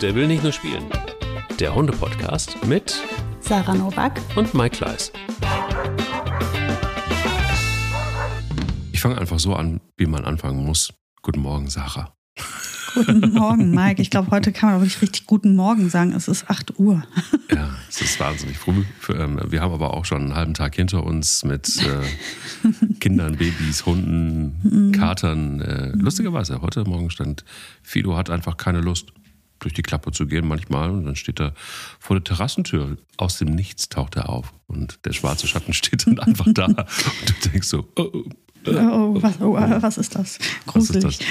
Der will nicht nur spielen. Der Hunde-Podcast mit Sarah Novak und Mike Kleiss. Ich fange einfach so an, wie man anfangen muss. Guten Morgen, Sarah. Guten Morgen, Mike. Ich glaube, heute kann man aber nicht richtig guten Morgen sagen. Es ist 8 Uhr. Ja, es ist wahnsinnig früh. Ähm, wir haben aber auch schon einen halben Tag hinter uns mit äh, Kindern, Babys, Hunden, mhm. Katern. Äh, lustigerweise, heute Morgen stand, Fido hat einfach keine Lust, durch die Klappe zu gehen manchmal. Und dann steht er vor der Terrassentür. Aus dem Nichts taucht er auf. Und der schwarze Schatten steht dann einfach da. Und du denkst so, oh, oh Oh, was, oh, was ist das? Gruselig. Ist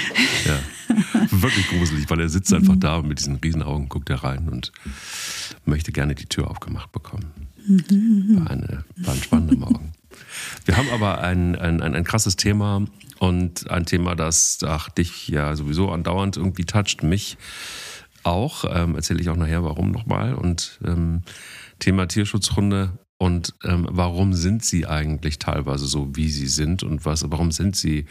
das? Ja, wirklich gruselig, weil er sitzt einfach da und mit diesen Riesenaugen guckt er rein und möchte gerne die Tür aufgemacht bekommen. War, eine, war ein spannender Morgen. Wir haben aber ein, ein, ein, ein krasses Thema und ein Thema, das ach, dich ja sowieso andauernd irgendwie toucht, mich auch. Ähm, Erzähle ich auch nachher, warum nochmal. Und ähm, Thema Tierschutzrunde und ähm, warum sind sie eigentlich teilweise so, wie sie sind und was, warum sind sie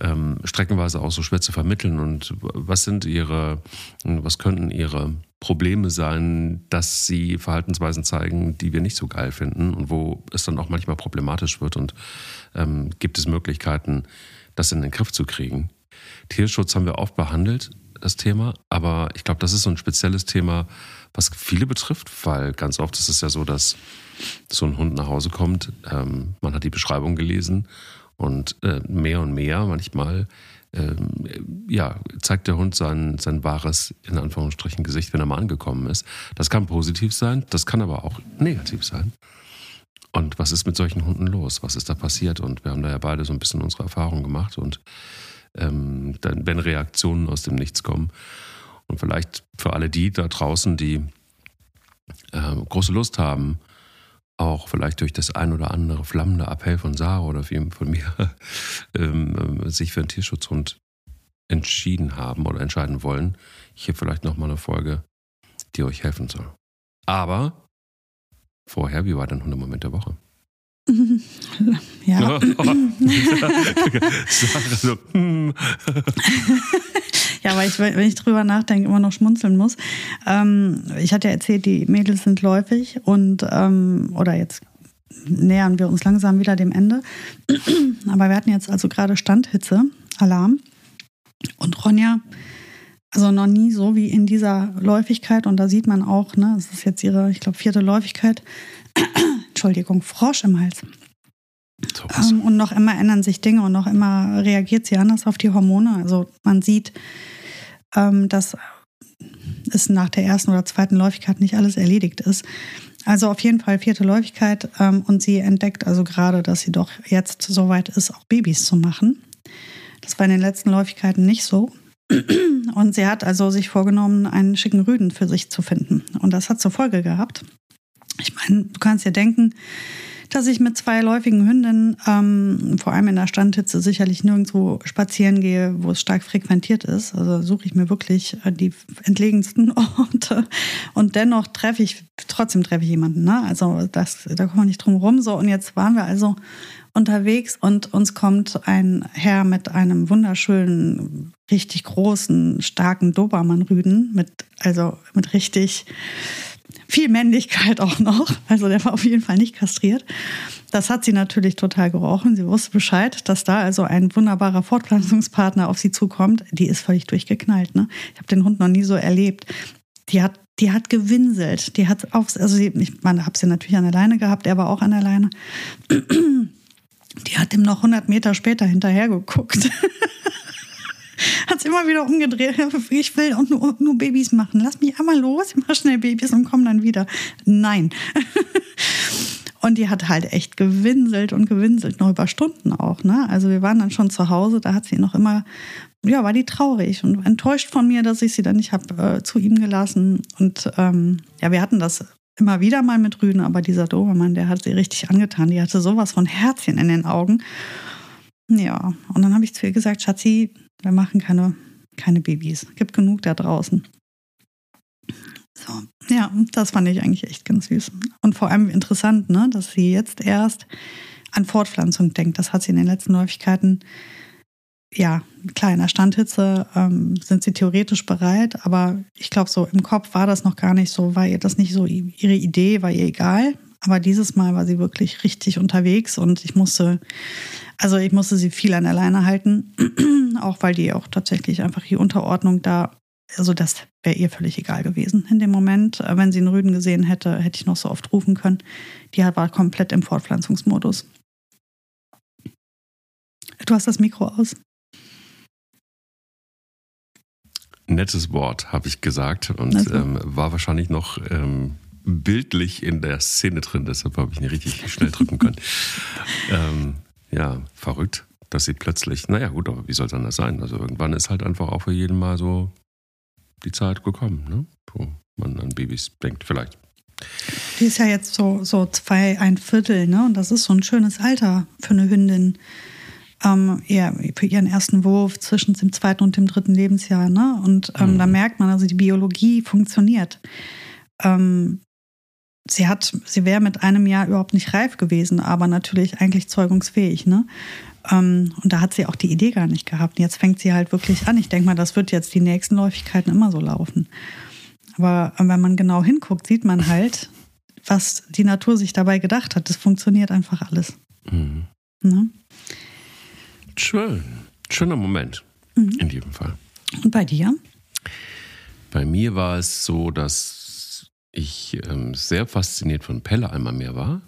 ähm, streckenweise auch so schwer zu vermitteln und was sind ihre, was könnten ihre Probleme sein, dass sie Verhaltensweisen zeigen, die wir nicht so geil finden und wo es dann auch manchmal problematisch wird und ähm, gibt es Möglichkeiten, das in den Griff zu kriegen. Tierschutz haben wir oft behandelt, das Thema, aber ich glaube, das ist so ein spezielles Thema, was viele betrifft, weil ganz oft ist es ja so, dass so ein Hund nach Hause kommt, ähm, man hat die Beschreibung gelesen und äh, mehr und mehr manchmal ähm, ja, zeigt der Hund sein, sein wahres, in Anführungsstrichen, Gesicht, wenn er mal angekommen ist. Das kann positiv sein, das kann aber auch negativ sein. Und was ist mit solchen Hunden los? Was ist da passiert? Und wir haben da ja beide so ein bisschen unsere Erfahrungen gemacht und ähm, dann, wenn Reaktionen aus dem Nichts kommen. Und vielleicht für alle die da draußen, die äh, große Lust haben, auch vielleicht durch das ein oder andere flammende Appell von Sarah oder von mir ähm, ähm, sich für einen Tierschutzhund entschieden haben oder entscheiden wollen, hier vielleicht nochmal eine Folge, die euch helfen soll. Aber vorher, wie war dein Hundemoment der Woche? Ja. ja, weil ich, wenn ich drüber nachdenke, immer noch schmunzeln muss. Ähm, ich hatte ja erzählt, die Mädels sind läufig und ähm, oder jetzt nähern wir uns langsam wieder dem Ende. Aber wir hatten jetzt also gerade Standhitze, Alarm. Und Ronja, also noch nie so wie in dieser Läufigkeit, und da sieht man auch, ne, es ist jetzt ihre, ich glaube, vierte Läufigkeit, Entschuldigung, Frosch im Hals. Ähm, und noch immer ändern sich Dinge und noch immer reagiert sie anders auf die Hormone. Also man sieht, ähm, dass es nach der ersten oder zweiten Läufigkeit nicht alles erledigt ist. Also auf jeden Fall vierte Läufigkeit ähm, und sie entdeckt also gerade, dass sie doch jetzt so weit ist, auch Babys zu machen. Das war in den letzten Läufigkeiten nicht so. Und sie hat also sich vorgenommen, einen schicken Rüden für sich zu finden. Und das hat zur Folge gehabt, ich meine, du kannst dir denken, dass ich mit zwei läufigen Hündinnen, ähm, vor allem in der Standhitze, sicherlich nirgendwo spazieren gehe, wo es stark frequentiert ist. Also suche ich mir wirklich äh, die entlegensten Orte. Und dennoch treffe ich, trotzdem treffe ich jemanden. Ne? Also das, da kommen wir nicht drum rum. So, und jetzt waren wir also unterwegs und uns kommt ein Herr mit einem wunderschönen, richtig großen, starken Dobermann-Rüden, mit, also mit richtig viel Männlichkeit auch noch. Also der war auf jeden Fall nicht kastriert. Das hat sie natürlich total gerochen. Sie wusste Bescheid, dass da also ein wunderbarer Fortpflanzungspartner auf sie zukommt. Die ist völlig durchgeknallt. Ne? Ich habe den Hund noch nie so erlebt. Die hat, die hat gewinselt. Die hat aufs, also ich meine, habe sie natürlich an der Leine gehabt, er war auch an der Leine. Die hat ihm noch 100 Meter später hinterher geguckt. hat es immer wieder umgedreht. Ich will auch nur, nur Babys machen. Lass mich einmal los, ich mache schnell Babys und komme dann wieder. Nein. Und die hat halt echt gewinselt und gewinselt, noch über Stunden auch. Ne? Also wir waren dann schon zu Hause, da hat sie noch immer, ja, war die traurig und enttäuscht von mir, dass ich sie dann nicht habe äh, zu ihm gelassen. Und ähm, ja, wir hatten das immer wieder mal mit Rüden, aber dieser Dobermann, der hat sie richtig angetan. Die hatte sowas von Herzchen in den Augen. Ja, und dann habe ich zu ihr gesagt, Schatzi, wir machen keine, keine Babys. Es gibt genug da draußen. So, ja, das fand ich eigentlich echt ganz süß. Und vor allem interessant, ne, dass sie jetzt erst an Fortpflanzung denkt. Das hat sie in den letzten Läufigkeiten ja, klar, in der Standhitze ähm, sind sie theoretisch bereit, aber ich glaube, so im Kopf war das noch gar nicht so, war ihr das nicht so ihre Idee, war ihr egal. Aber dieses Mal war sie wirklich richtig unterwegs und ich musste, also ich musste sie viel an der Leine halten, auch weil die auch tatsächlich einfach die Unterordnung da, also das wäre ihr völlig egal gewesen in dem Moment. Äh, wenn sie einen Rüden gesehen hätte, hätte ich noch so oft rufen können. Die war komplett im Fortpflanzungsmodus. Du hast das Mikro aus. Nettes Wort, habe ich gesagt und ähm, war wahrscheinlich noch ähm, bildlich in der Szene drin, deshalb habe ich nicht richtig schnell drücken können. ähm, ja, verrückt, dass sie plötzlich, naja gut, aber wie soll es anders sein? Also irgendwann ist halt einfach auch für jeden mal so die Zeit gekommen, ne? wo man an Babys denkt, vielleicht. Die ist ja jetzt so, so zwei, ein Viertel, ne? Und das ist so ein schönes Alter für eine Hündin. Ähm, ja, für ihren ersten Wurf zwischen dem zweiten und dem dritten Lebensjahr, ne? Und ähm, mhm. da merkt man, also die Biologie funktioniert. Ähm, sie hat, sie wäre mit einem Jahr überhaupt nicht reif gewesen, aber natürlich eigentlich zeugungsfähig, ne? Ähm, und da hat sie auch die Idee gar nicht gehabt. Jetzt fängt sie halt wirklich an. Ich denke mal, das wird jetzt die nächsten Läufigkeiten immer so laufen. Aber wenn man genau hinguckt, sieht man halt, was die Natur sich dabei gedacht hat. Das funktioniert einfach alles. Mhm. Ne? Schön. Schöner Moment. Mhm. In jedem Fall. Und bei dir? Bei mir war es so, dass ich ähm, sehr fasziniert von Pelle einmal mehr war,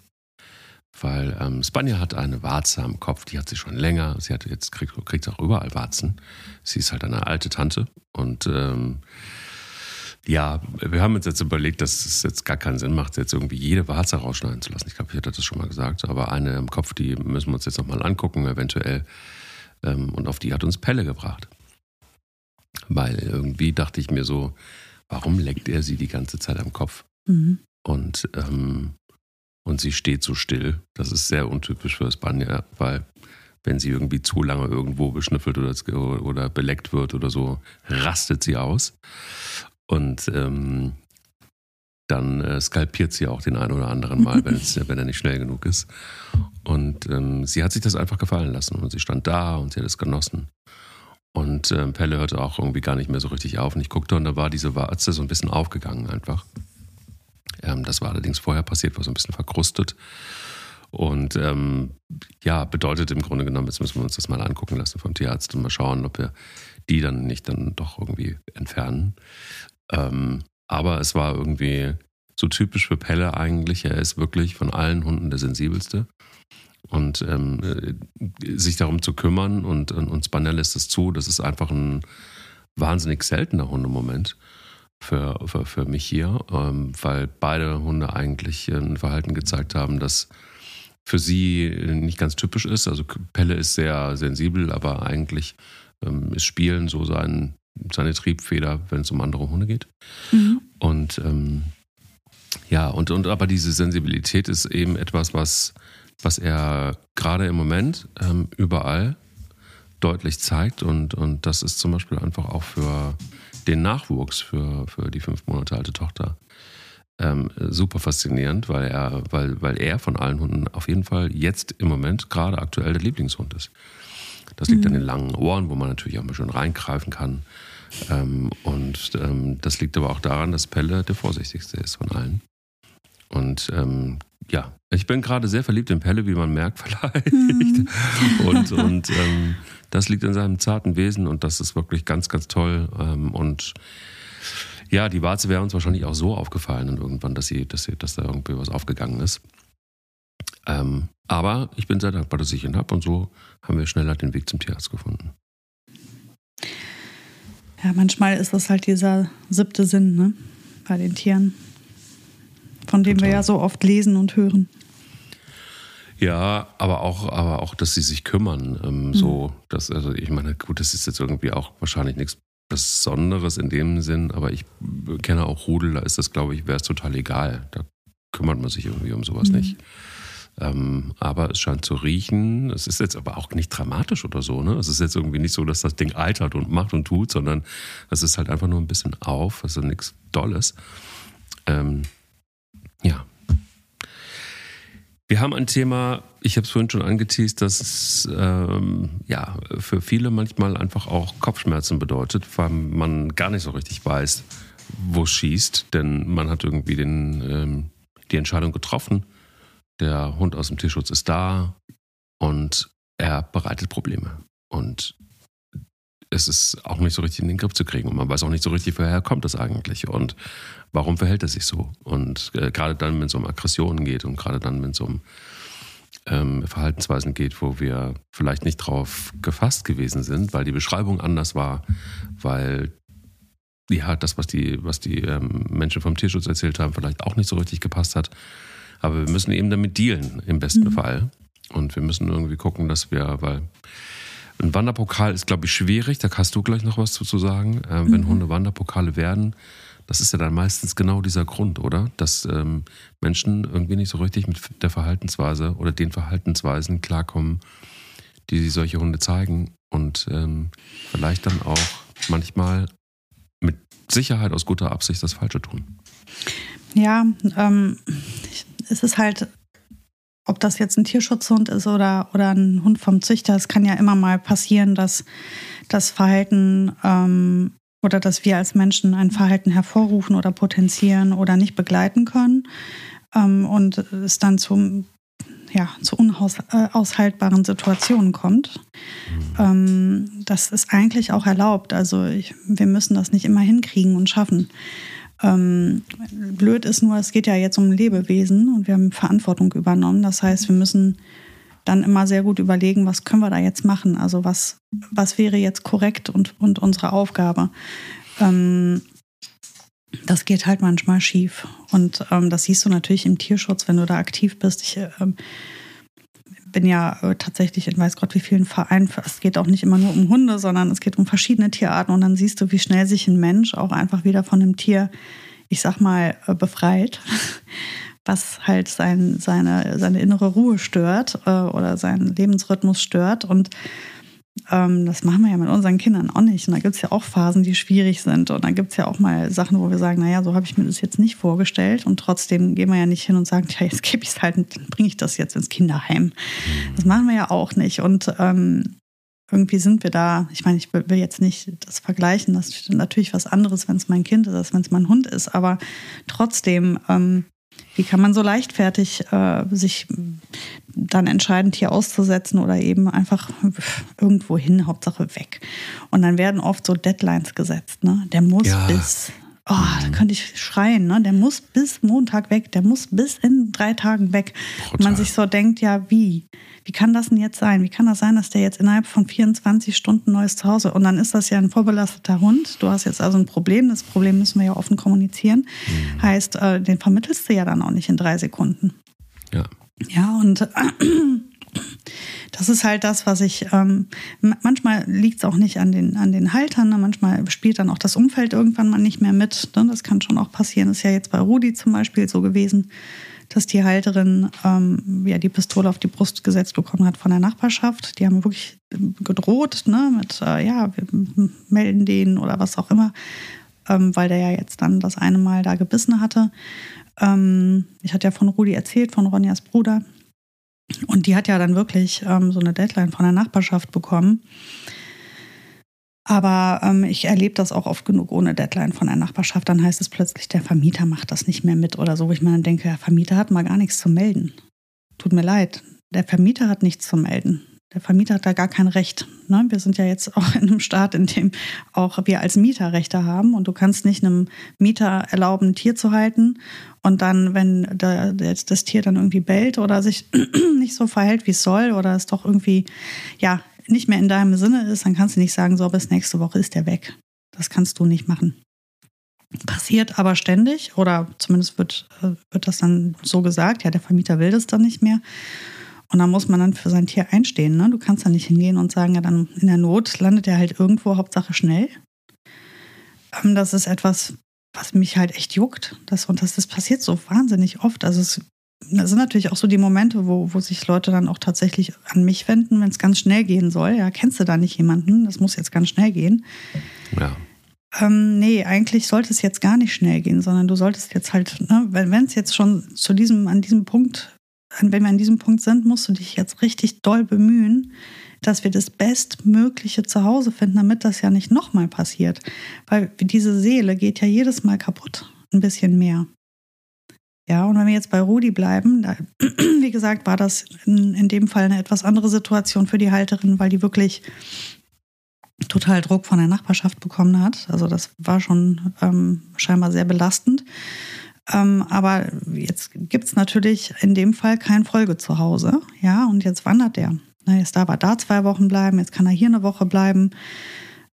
weil ähm, Spanja hat eine Warze am Kopf, die hat sie schon länger. Sie hat jetzt kriegt, kriegt auch überall Warzen. Sie ist halt eine alte Tante und ähm, ja, wir haben uns jetzt überlegt, dass es jetzt gar keinen Sinn macht, jetzt irgendwie jede Warze rausschneiden zu lassen. Ich glaube, ich hatte das schon mal gesagt, aber eine im Kopf, die müssen wir uns jetzt nochmal angucken, eventuell. Ähm, und auf die hat uns Pelle gebracht. Weil irgendwie dachte ich mir so, warum leckt er sie die ganze Zeit am Kopf? Mhm. Und, ähm, und sie steht so still. Das ist sehr untypisch für Spanier, weil wenn sie irgendwie zu lange irgendwo beschnüffelt oder, oder beleckt wird oder so, rastet sie aus. Und ähm, dann äh, skalpiert sie auch den einen oder anderen Mal, wenn, er nicht schnell genug ist. Und ähm, sie hat sich das einfach gefallen lassen und sie stand da und sie hat es genossen. Und äh, Pelle hörte auch irgendwie gar nicht mehr so richtig auf. Und ich guckte und da war diese Warze so ein bisschen aufgegangen einfach. Ähm, das war allerdings vorher passiert, war so ein bisschen verkrustet. Und ähm, ja, bedeutet im Grunde genommen, jetzt müssen wir uns das mal angucken lassen vom Tierarzt und mal schauen, ob wir die dann nicht dann doch irgendwie entfernen. Ähm, aber es war irgendwie so typisch für Pelle eigentlich. Er ist wirklich von allen Hunden der sensibelste und ähm, äh, sich darum zu kümmern und, und, und Spanell lässt es zu. Das ist einfach ein wahnsinnig seltener Hundemoment für, für, für mich hier, ähm, weil beide Hunde eigentlich ein Verhalten gezeigt haben, das für sie nicht ganz typisch ist. Also Pelle ist sehr sensibel, aber eigentlich ähm, ist Spielen so sein, seine Triebfeder, wenn es um andere Hunde geht. Mhm. Und ähm, ja, und, und aber diese Sensibilität ist eben etwas, was was er gerade im Moment ähm, überall deutlich zeigt. Und, und das ist zum Beispiel einfach auch für den Nachwuchs, für, für die fünf Monate alte Tochter ähm, super faszinierend, weil er, weil, weil er von allen Hunden auf jeden Fall jetzt im Moment gerade aktuell der Lieblingshund ist. Das liegt mhm. an den langen Ohren, wo man natürlich auch mal schön reingreifen kann. Ähm, und ähm, das liegt aber auch daran, dass Pelle der vorsichtigste ist von allen. Und ähm, ja, ich bin gerade sehr verliebt in Pelle, wie man merkt vielleicht. Mhm. Und, und ähm, das liegt in seinem zarten Wesen und das ist wirklich ganz, ganz toll. Ähm, und ja, die Warze wäre uns wahrscheinlich auch so aufgefallen und irgendwann, dass, sie, dass, sie, dass da irgendwie was aufgegangen ist. Ähm, aber ich bin sehr dankbar, dass ich ihn habe und so haben wir schneller den Weg zum Tierarzt gefunden. Ja, manchmal ist das halt dieser siebte Sinn ne? bei den Tieren von dem Total. wir ja so oft lesen und hören. Ja, aber auch, aber auch, dass sie sich kümmern. Ähm, mhm. So, dass, also ich meine, gut, das ist jetzt irgendwie auch wahrscheinlich nichts Besonderes in dem Sinn, aber ich kenne auch Rudel, da ist das, glaube ich, wäre es total egal. Da kümmert man sich irgendwie um sowas mhm. nicht. Ähm, aber es scheint zu riechen. Es ist jetzt aber auch nicht dramatisch oder so. Ne? Es ist jetzt irgendwie nicht so, dass das Ding altert und macht und tut, sondern es ist halt einfach nur ein bisschen auf. Also nichts Dolles. Ähm, ja. Wir haben ein Thema, ich habe es vorhin schon angeteased, das ähm, ja, für viele manchmal einfach auch Kopfschmerzen bedeutet, weil man gar nicht so richtig weiß, wo es schießt, denn man hat irgendwie den, ähm, die Entscheidung getroffen, der Hund aus dem Tierschutz ist da und er bereitet Probleme. Und es ist auch nicht so richtig in den Griff zu kriegen und man weiß auch nicht so richtig, woher kommt das eigentlich und warum verhält er sich so. Und äh, gerade dann, wenn es um Aggressionen geht und gerade dann, wenn es um ähm, Verhaltensweisen geht, wo wir vielleicht nicht drauf gefasst gewesen sind, weil die Beschreibung anders war, weil ja, das, was die, was die ähm, Menschen vom Tierschutz erzählt haben, vielleicht auch nicht so richtig gepasst hat. Aber wir müssen eben damit dealen, im besten mhm. Fall. Und wir müssen irgendwie gucken, dass wir, weil ein Wanderpokal ist, glaube ich, schwierig, da hast du gleich noch was zu sagen. Ähm, mhm. Wenn Hunde Wanderpokale werden, das ist ja dann meistens genau dieser Grund, oder? Dass ähm, Menschen irgendwie nicht so richtig mit der Verhaltensweise oder den Verhaltensweisen klarkommen, die solche Hunde zeigen und ähm, vielleicht dann auch manchmal mit Sicherheit aus guter Absicht das Falsche tun. Ja, ähm, es ist halt ob das jetzt ein Tierschutzhund ist oder, oder ein Hund vom Züchter, es kann ja immer mal passieren, dass das Verhalten ähm, oder dass wir als Menschen ein Verhalten hervorrufen oder potenzieren oder nicht begleiten können ähm, und es dann zum ja, zu unaushaltbaren äh, Situationen kommt. Ähm, das ist eigentlich auch erlaubt. Also ich, wir müssen das nicht immer hinkriegen und schaffen. Ähm, blöd ist nur, es geht ja jetzt um Lebewesen und wir haben Verantwortung übernommen. Das heißt, wir müssen dann immer sehr gut überlegen, was können wir da jetzt machen? Also was, was wäre jetzt korrekt und, und unsere Aufgabe? Ähm, das geht halt manchmal schief. Und ähm, das siehst du natürlich im Tierschutz, wenn du da aktiv bist. Ich äh, bin ja äh, tatsächlich in weiß Gott wie vielen Vereinen. Es geht auch nicht immer nur um Hunde, sondern es geht um verschiedene Tierarten. Und dann siehst du, wie schnell sich ein Mensch auch einfach wieder von einem Tier, ich sag mal, äh, befreit. Was halt sein, seine, seine innere Ruhe stört äh, oder seinen Lebensrhythmus stört. Und ähm, das machen wir ja mit unseren Kindern auch nicht. Und da gibt es ja auch Phasen, die schwierig sind. Und dann gibt es ja auch mal Sachen, wo wir sagen, naja, so habe ich mir das jetzt nicht vorgestellt. Und trotzdem gehen wir ja nicht hin und sagen, ja, jetzt gebe ich es halt, dann bringe ich das jetzt ins Kinderheim. Das machen wir ja auch nicht. Und ähm, irgendwie sind wir da, ich meine, ich will jetzt nicht das vergleichen, das ist natürlich was anderes, wenn es mein Kind ist, als wenn es mein Hund ist, aber trotzdem ähm, wie kann man so leichtfertig äh, sich dann entscheiden, Tier auszusetzen oder eben einfach irgendwo hin, Hauptsache weg. Und dann werden oft so Deadlines gesetzt. Ne? Der muss ja. bis, oh, da könnte ich schreien, ne? der muss bis Montag weg, der muss bis in drei Tagen weg. Brutal. Und man sich so denkt, ja, wie? Wie kann das denn jetzt sein? Wie kann das sein, dass der jetzt innerhalb von 24 Stunden neues Zuhause und dann ist das ja ein vorbelasteter Hund. Du hast jetzt also ein Problem. Das Problem müssen wir ja offen kommunizieren. Mhm. Heißt, äh, den vermittelst du ja dann auch nicht in drei Sekunden. Ja. Ja, und äh, das ist halt das, was ich, ähm, manchmal liegt es auch nicht an den, an den Haltern, ne? manchmal spielt dann auch das Umfeld irgendwann mal nicht mehr mit. Ne? Das kann schon auch passieren. Das ist ja jetzt bei Rudi zum Beispiel so gewesen dass die Halterin ähm, ja die Pistole auf die Brust gesetzt bekommen hat von der Nachbarschaft. Die haben wirklich gedroht, ne, mit äh, ja, wir melden den oder was auch immer, ähm, weil der ja jetzt dann das eine Mal da gebissen hatte. Ähm, ich hatte ja von Rudi erzählt, von Ronjas Bruder. Und die hat ja dann wirklich ähm, so eine Deadline von der Nachbarschaft bekommen. Aber ähm, ich erlebe das auch oft genug ohne Deadline von der Nachbarschaft. Dann heißt es plötzlich, der Vermieter macht das nicht mehr mit oder so, wo ich mir dann denke, der Vermieter hat mal gar nichts zu melden. Tut mir leid, der Vermieter hat nichts zu melden. Der Vermieter hat da gar kein Recht. Ne? Wir sind ja jetzt auch in einem Staat, in dem auch wir als Mieter Rechte haben und du kannst nicht einem Mieter erlauben, ein Tier zu halten und dann, wenn das Tier dann irgendwie bellt oder sich nicht so verhält, wie es soll oder es doch irgendwie ja nicht mehr in deinem Sinne ist, dann kannst du nicht sagen, so bis nächste Woche ist der weg. Das kannst du nicht machen. Passiert aber ständig oder zumindest wird, äh, wird das dann so gesagt, ja, der Vermieter will das dann nicht mehr. Und dann muss man dann für sein Tier einstehen. Ne? Du kannst da nicht hingehen und sagen, ja, dann in der Not landet er halt irgendwo, Hauptsache schnell. Ähm, das ist etwas, was mich halt echt juckt. Das, und das, das passiert so wahnsinnig oft. Also es das sind natürlich auch so die Momente, wo, wo sich Leute dann auch tatsächlich an mich wenden, wenn es ganz schnell gehen soll. Ja, kennst du da nicht jemanden? Das muss jetzt ganz schnell gehen. Ja. Ähm, nee, eigentlich sollte es jetzt gar nicht schnell gehen, sondern du solltest jetzt halt, ne, wenn es jetzt schon zu diesem, an diesem Punkt wenn wir an diesem Punkt sind, musst du dich jetzt richtig doll bemühen, dass wir das Bestmögliche zu Hause finden, damit das ja nicht nochmal passiert. Weil diese Seele geht ja jedes Mal kaputt, ein bisschen mehr. Ja, und wenn wir jetzt bei Rudi bleiben, da, wie gesagt, war das in, in dem Fall eine etwas andere Situation für die Halterin, weil die wirklich total Druck von der Nachbarschaft bekommen hat. Also das war schon ähm, scheinbar sehr belastend. Ähm, aber jetzt gibt es natürlich in dem Fall kein Folge zu Hause. Ja, und jetzt wandert der. Jetzt darf er da zwei Wochen bleiben, jetzt kann er hier eine Woche bleiben.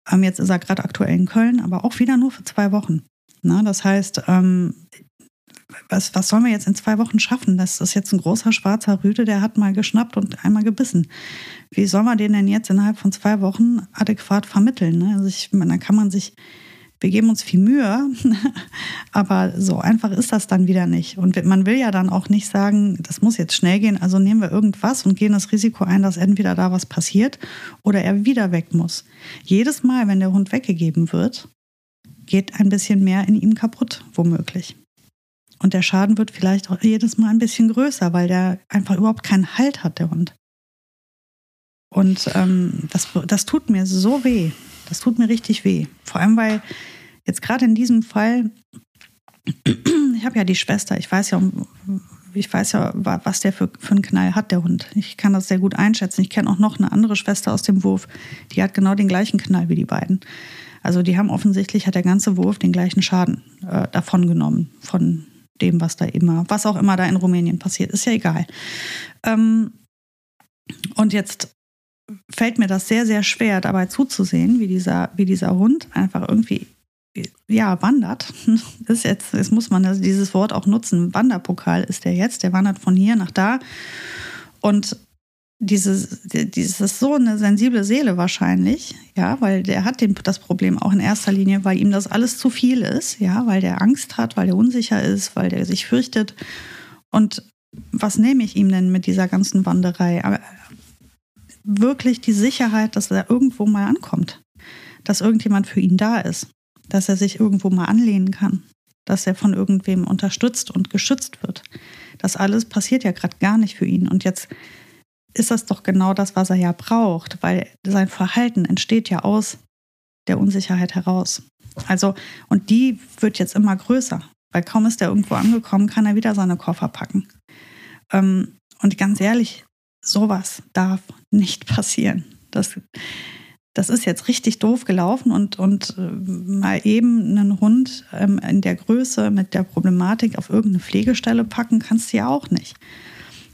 Ähm, jetzt ist er gerade aktuell in Köln, aber auch wieder nur für zwei Wochen. Na, das heißt, ähm, was, was sollen wir jetzt in zwei Wochen schaffen? Das ist jetzt ein großer schwarzer Rüde, der hat mal geschnappt und einmal gebissen. Wie soll man den denn jetzt innerhalb von zwei Wochen adäquat vermitteln? Ne? Also ich, dann kann man sich, wir geben uns viel Mühe, aber so einfach ist das dann wieder nicht. Und man will ja dann auch nicht sagen, das muss jetzt schnell gehen, also nehmen wir irgendwas und gehen das Risiko ein, dass entweder da was passiert oder er wieder weg muss. Jedes Mal, wenn der Hund weggegeben wird, geht ein bisschen mehr in ihm kaputt, womöglich. Und der Schaden wird vielleicht auch jedes Mal ein bisschen größer, weil der einfach überhaupt keinen Halt hat, der Hund. Und ähm, das, das tut mir so weh. Das tut mir richtig weh. Vor allem, weil jetzt gerade in diesem Fall, ich habe ja die Schwester, ich weiß ja, ich weiß ja, was der für, für einen Knall hat, der Hund. Ich kann das sehr gut einschätzen. Ich kenne auch noch eine andere Schwester aus dem Wurf, die hat genau den gleichen Knall wie die beiden. Also die haben offensichtlich, hat der ganze Wurf den gleichen Schaden äh, davon genommen, von dem, was da immer, was auch immer da in Rumänien passiert, ist ja egal. Ähm, und jetzt fällt mir das sehr, sehr schwer, dabei zuzusehen, wie dieser, wie dieser Hund einfach irgendwie ja, wandert. Das ist jetzt, jetzt muss man also dieses Wort auch nutzen. Wanderpokal ist der jetzt, der wandert von hier nach da. Und dieses, dieses so eine sensible Seele wahrscheinlich, ja, weil der hat den, das Problem auch in erster Linie, weil ihm das alles zu viel ist, ja, weil der Angst hat, weil der unsicher ist, weil der sich fürchtet. Und was nehme ich ihm denn mit dieser ganzen Wanderei? Aber wirklich die Sicherheit, dass er irgendwo mal ankommt, dass irgendjemand für ihn da ist, dass er sich irgendwo mal anlehnen kann, dass er von irgendwem unterstützt und geschützt wird. Das alles passiert ja gerade gar nicht für ihn. Und jetzt ist das doch genau das, was er ja braucht, weil sein Verhalten entsteht ja aus der Unsicherheit heraus. Also, und die wird jetzt immer größer, weil kaum ist er irgendwo angekommen, kann er wieder seine Koffer packen. Ähm, und ganz ehrlich, sowas darf nicht passieren. Das, das ist jetzt richtig doof gelaufen und, und äh, mal eben einen Hund ähm, in der Größe mit der Problematik auf irgendeine Pflegestelle packen, kannst du ja auch nicht.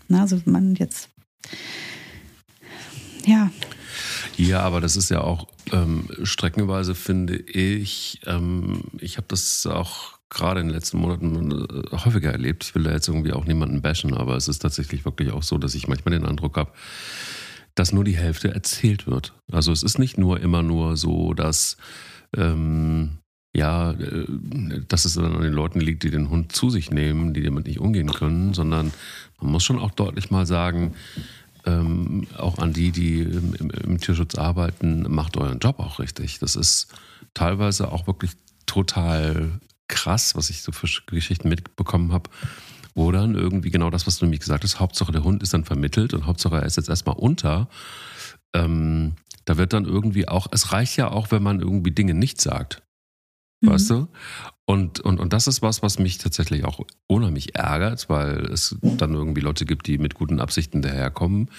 Na, also man jetzt ja. Ja, aber das ist ja auch ähm, streckenweise, finde ich, ähm, ich habe das auch gerade in den letzten Monaten äh, häufiger erlebt. Ich will da jetzt irgendwie auch niemanden bashen, aber es ist tatsächlich wirklich auch so, dass ich manchmal den Eindruck habe, dass nur die Hälfte erzählt wird. Also es ist nicht nur immer nur so, dass ähm, ja, äh, dass es dann an den Leuten liegt, die den Hund zu sich nehmen, die damit nicht umgehen können, sondern man muss schon auch deutlich mal sagen, ähm, auch an die, die im, im, im, Tierschutz arbeiten, macht euren Job auch richtig. Das ist teilweise auch wirklich total krass, was ich so für Geschichten mitbekommen habe, wo dann irgendwie genau das, was du nämlich gesagt hast, Hauptsache der Hund ist dann vermittelt und Hauptsache er ist jetzt erstmal unter. Ähm, da wird dann irgendwie auch, es reicht ja auch, wenn man irgendwie Dinge nicht sagt. Mhm. Weißt du? Und, und, und das ist was, was mich tatsächlich auch unheimlich ärgert, weil es dann irgendwie Leute gibt, die mit guten Absichten daherkommen.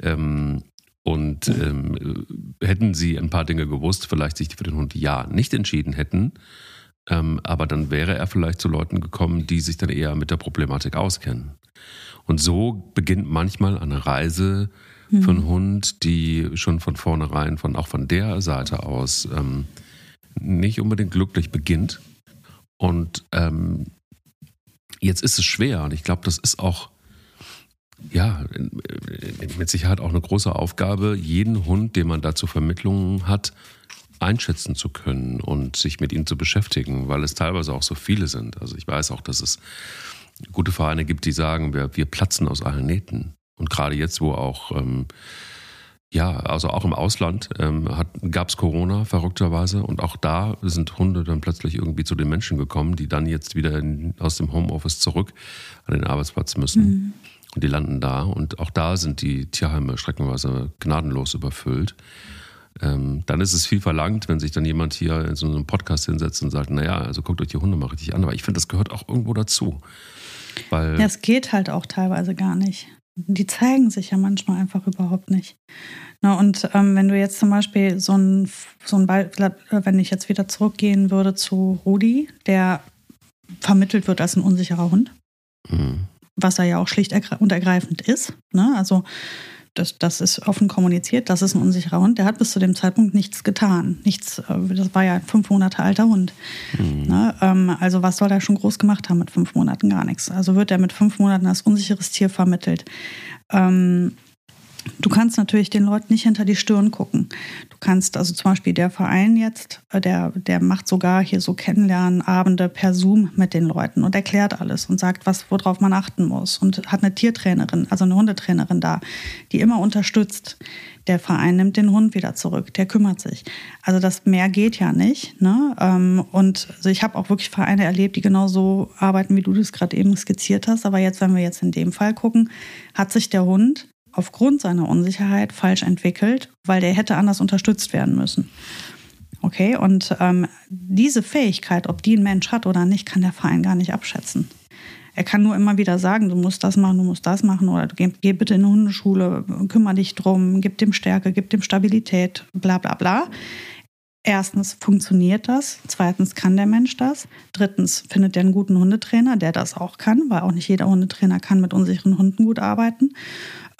Ähm, und ähm, hätten sie ein paar Dinge gewusst, vielleicht sich für den Hund ja nicht entschieden hätten, ähm, aber dann wäre er vielleicht zu Leuten gekommen, die sich dann eher mit der Problematik auskennen. Und so beginnt manchmal eine Reise mhm. für einen Hund, die schon von vornherein, von auch von der Seite aus ähm, nicht unbedingt glücklich beginnt. Und ähm, jetzt ist es schwer und ich glaube, das ist auch ja, mit Sicherheit auch eine große Aufgabe, jeden Hund, den man da zur Vermittlung hat, einschätzen zu können und sich mit ihm zu beschäftigen, weil es teilweise auch so viele sind. Also ich weiß auch, dass es gute Vereine gibt, die sagen, wir, wir platzen aus allen Nähten. Und gerade jetzt, wo auch ähm, Ja, also auch im Ausland ähm, gab es Corona verrückterweise und auch da sind Hunde dann plötzlich irgendwie zu den Menschen gekommen, die dann jetzt wieder in, aus dem Homeoffice zurück an den Arbeitsplatz müssen. Mhm. Und die landen da und auch da sind die Tierheime streckenweise gnadenlos überfüllt. Ähm, dann ist es viel verlangt, wenn sich dann jemand hier in so einem Podcast hinsetzt und sagt, naja, also guckt euch die Hunde mal richtig an. Aber ich finde, das gehört auch irgendwo dazu. Weil ja, es geht halt auch teilweise gar nicht. Die zeigen sich ja manchmal einfach überhaupt nicht. Na, und ähm, wenn du jetzt zum Beispiel so ein, so ein Ball, wenn ich jetzt wieder zurückgehen würde zu Rudi, der vermittelt wird als ein unsicherer Hund, mhm. was er ja auch schlicht und ergreifend ist. Ne? Also das, das ist offen kommuniziert, das ist ein unsicherer Hund. Der hat bis zu dem Zeitpunkt nichts getan. Nichts, äh, das war ja ein fünf Monate alter Hund. Mhm. Ne? Ähm, also was soll er schon groß gemacht haben mit fünf Monaten? Gar nichts. Also wird er mit fünf Monaten als unsicheres Tier vermittelt. Ähm, Du kannst natürlich den Leuten nicht hinter die Stirn gucken. Du kannst, also zum Beispiel der Verein jetzt, äh, der, der macht sogar hier so Kennenlernabende per Zoom mit den Leuten und erklärt alles und sagt, was, worauf man achten muss. Und hat eine Tiertrainerin, also eine Hundetrainerin da, die immer unterstützt. Der Verein nimmt den Hund wieder zurück, der kümmert sich. Also das mehr geht ja nicht. Ne? Ähm, und also ich habe auch wirklich Vereine erlebt, die genauso arbeiten, wie du das gerade eben skizziert hast. Aber jetzt, wenn wir jetzt in dem Fall gucken, hat sich der Hund aufgrund seiner Unsicherheit falsch entwickelt, weil der hätte anders unterstützt werden müssen. Okay, und ähm, diese Fähigkeit, ob die ein Mensch hat oder nicht, kann der Verein gar nicht abschätzen. Er kann nur immer wieder sagen, du musst das machen, du musst das machen oder geh, geh bitte in eine Hundeschule, kümmere dich drum, gib dem Stärke, gib dem Stabilität, bla bla bla. Erstens funktioniert das, zweitens kann der Mensch das, drittens findet er einen guten Hundetrainer, der das auch kann, weil auch nicht jeder Hundetrainer kann mit unsicheren Hunden gut arbeiten.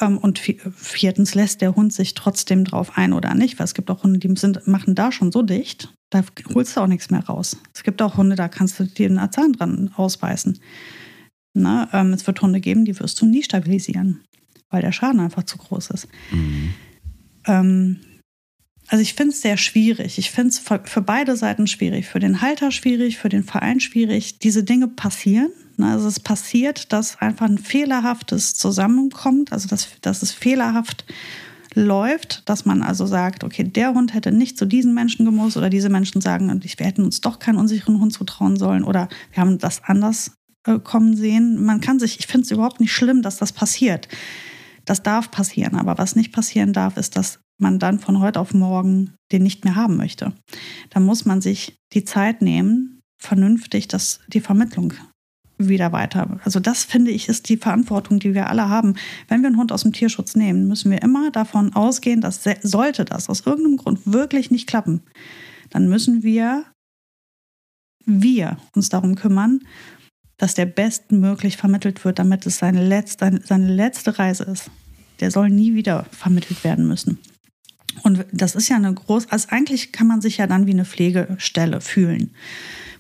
Ähm, und viertens lässt der Hund sich trotzdem drauf ein oder nicht, weil es gibt auch Hunde, die sind, machen da schon so dicht, da holst du auch nichts mehr raus. Es gibt auch Hunde, da kannst du dir einen Zahn dran ausbeißen. Na, ähm, es wird Hunde geben, die wirst du nie stabilisieren, weil der Schaden einfach zu groß ist. Mhm. Ähm, also ich finde es sehr schwierig. Ich finde es für, für beide Seiten schwierig. Für den Halter schwierig, für den Verein schwierig. Diese Dinge passieren. Ne, also es passiert, dass einfach ein fehlerhaftes zusammenkommt, also dass, dass es fehlerhaft läuft, dass man also sagt, okay, der Hund hätte nicht zu diesen Menschen gemusst oder diese Menschen sagen, wir hätten uns doch keinen unsicheren Hund zutrauen sollen oder wir haben das anders äh, kommen sehen. Man kann sich, ich finde es überhaupt nicht schlimm, dass das passiert. Das darf passieren, aber was nicht passieren darf, ist, dass man dann von heute auf morgen den nicht mehr haben möchte. Da muss man sich die Zeit nehmen, vernünftig das, die Vermittlung wieder weiter. Also das finde ich ist die Verantwortung, die wir alle haben. Wenn wir einen Hund aus dem Tierschutz nehmen, müssen wir immer davon ausgehen, dass sollte das aus irgendeinem Grund wirklich nicht klappen, dann müssen wir wir uns darum kümmern, dass der bestmöglich vermittelt wird, damit es seine letzte, seine letzte Reise ist. Der soll nie wieder vermittelt werden müssen. Und das ist ja eine große, also eigentlich kann man sich ja dann wie eine Pflegestelle fühlen.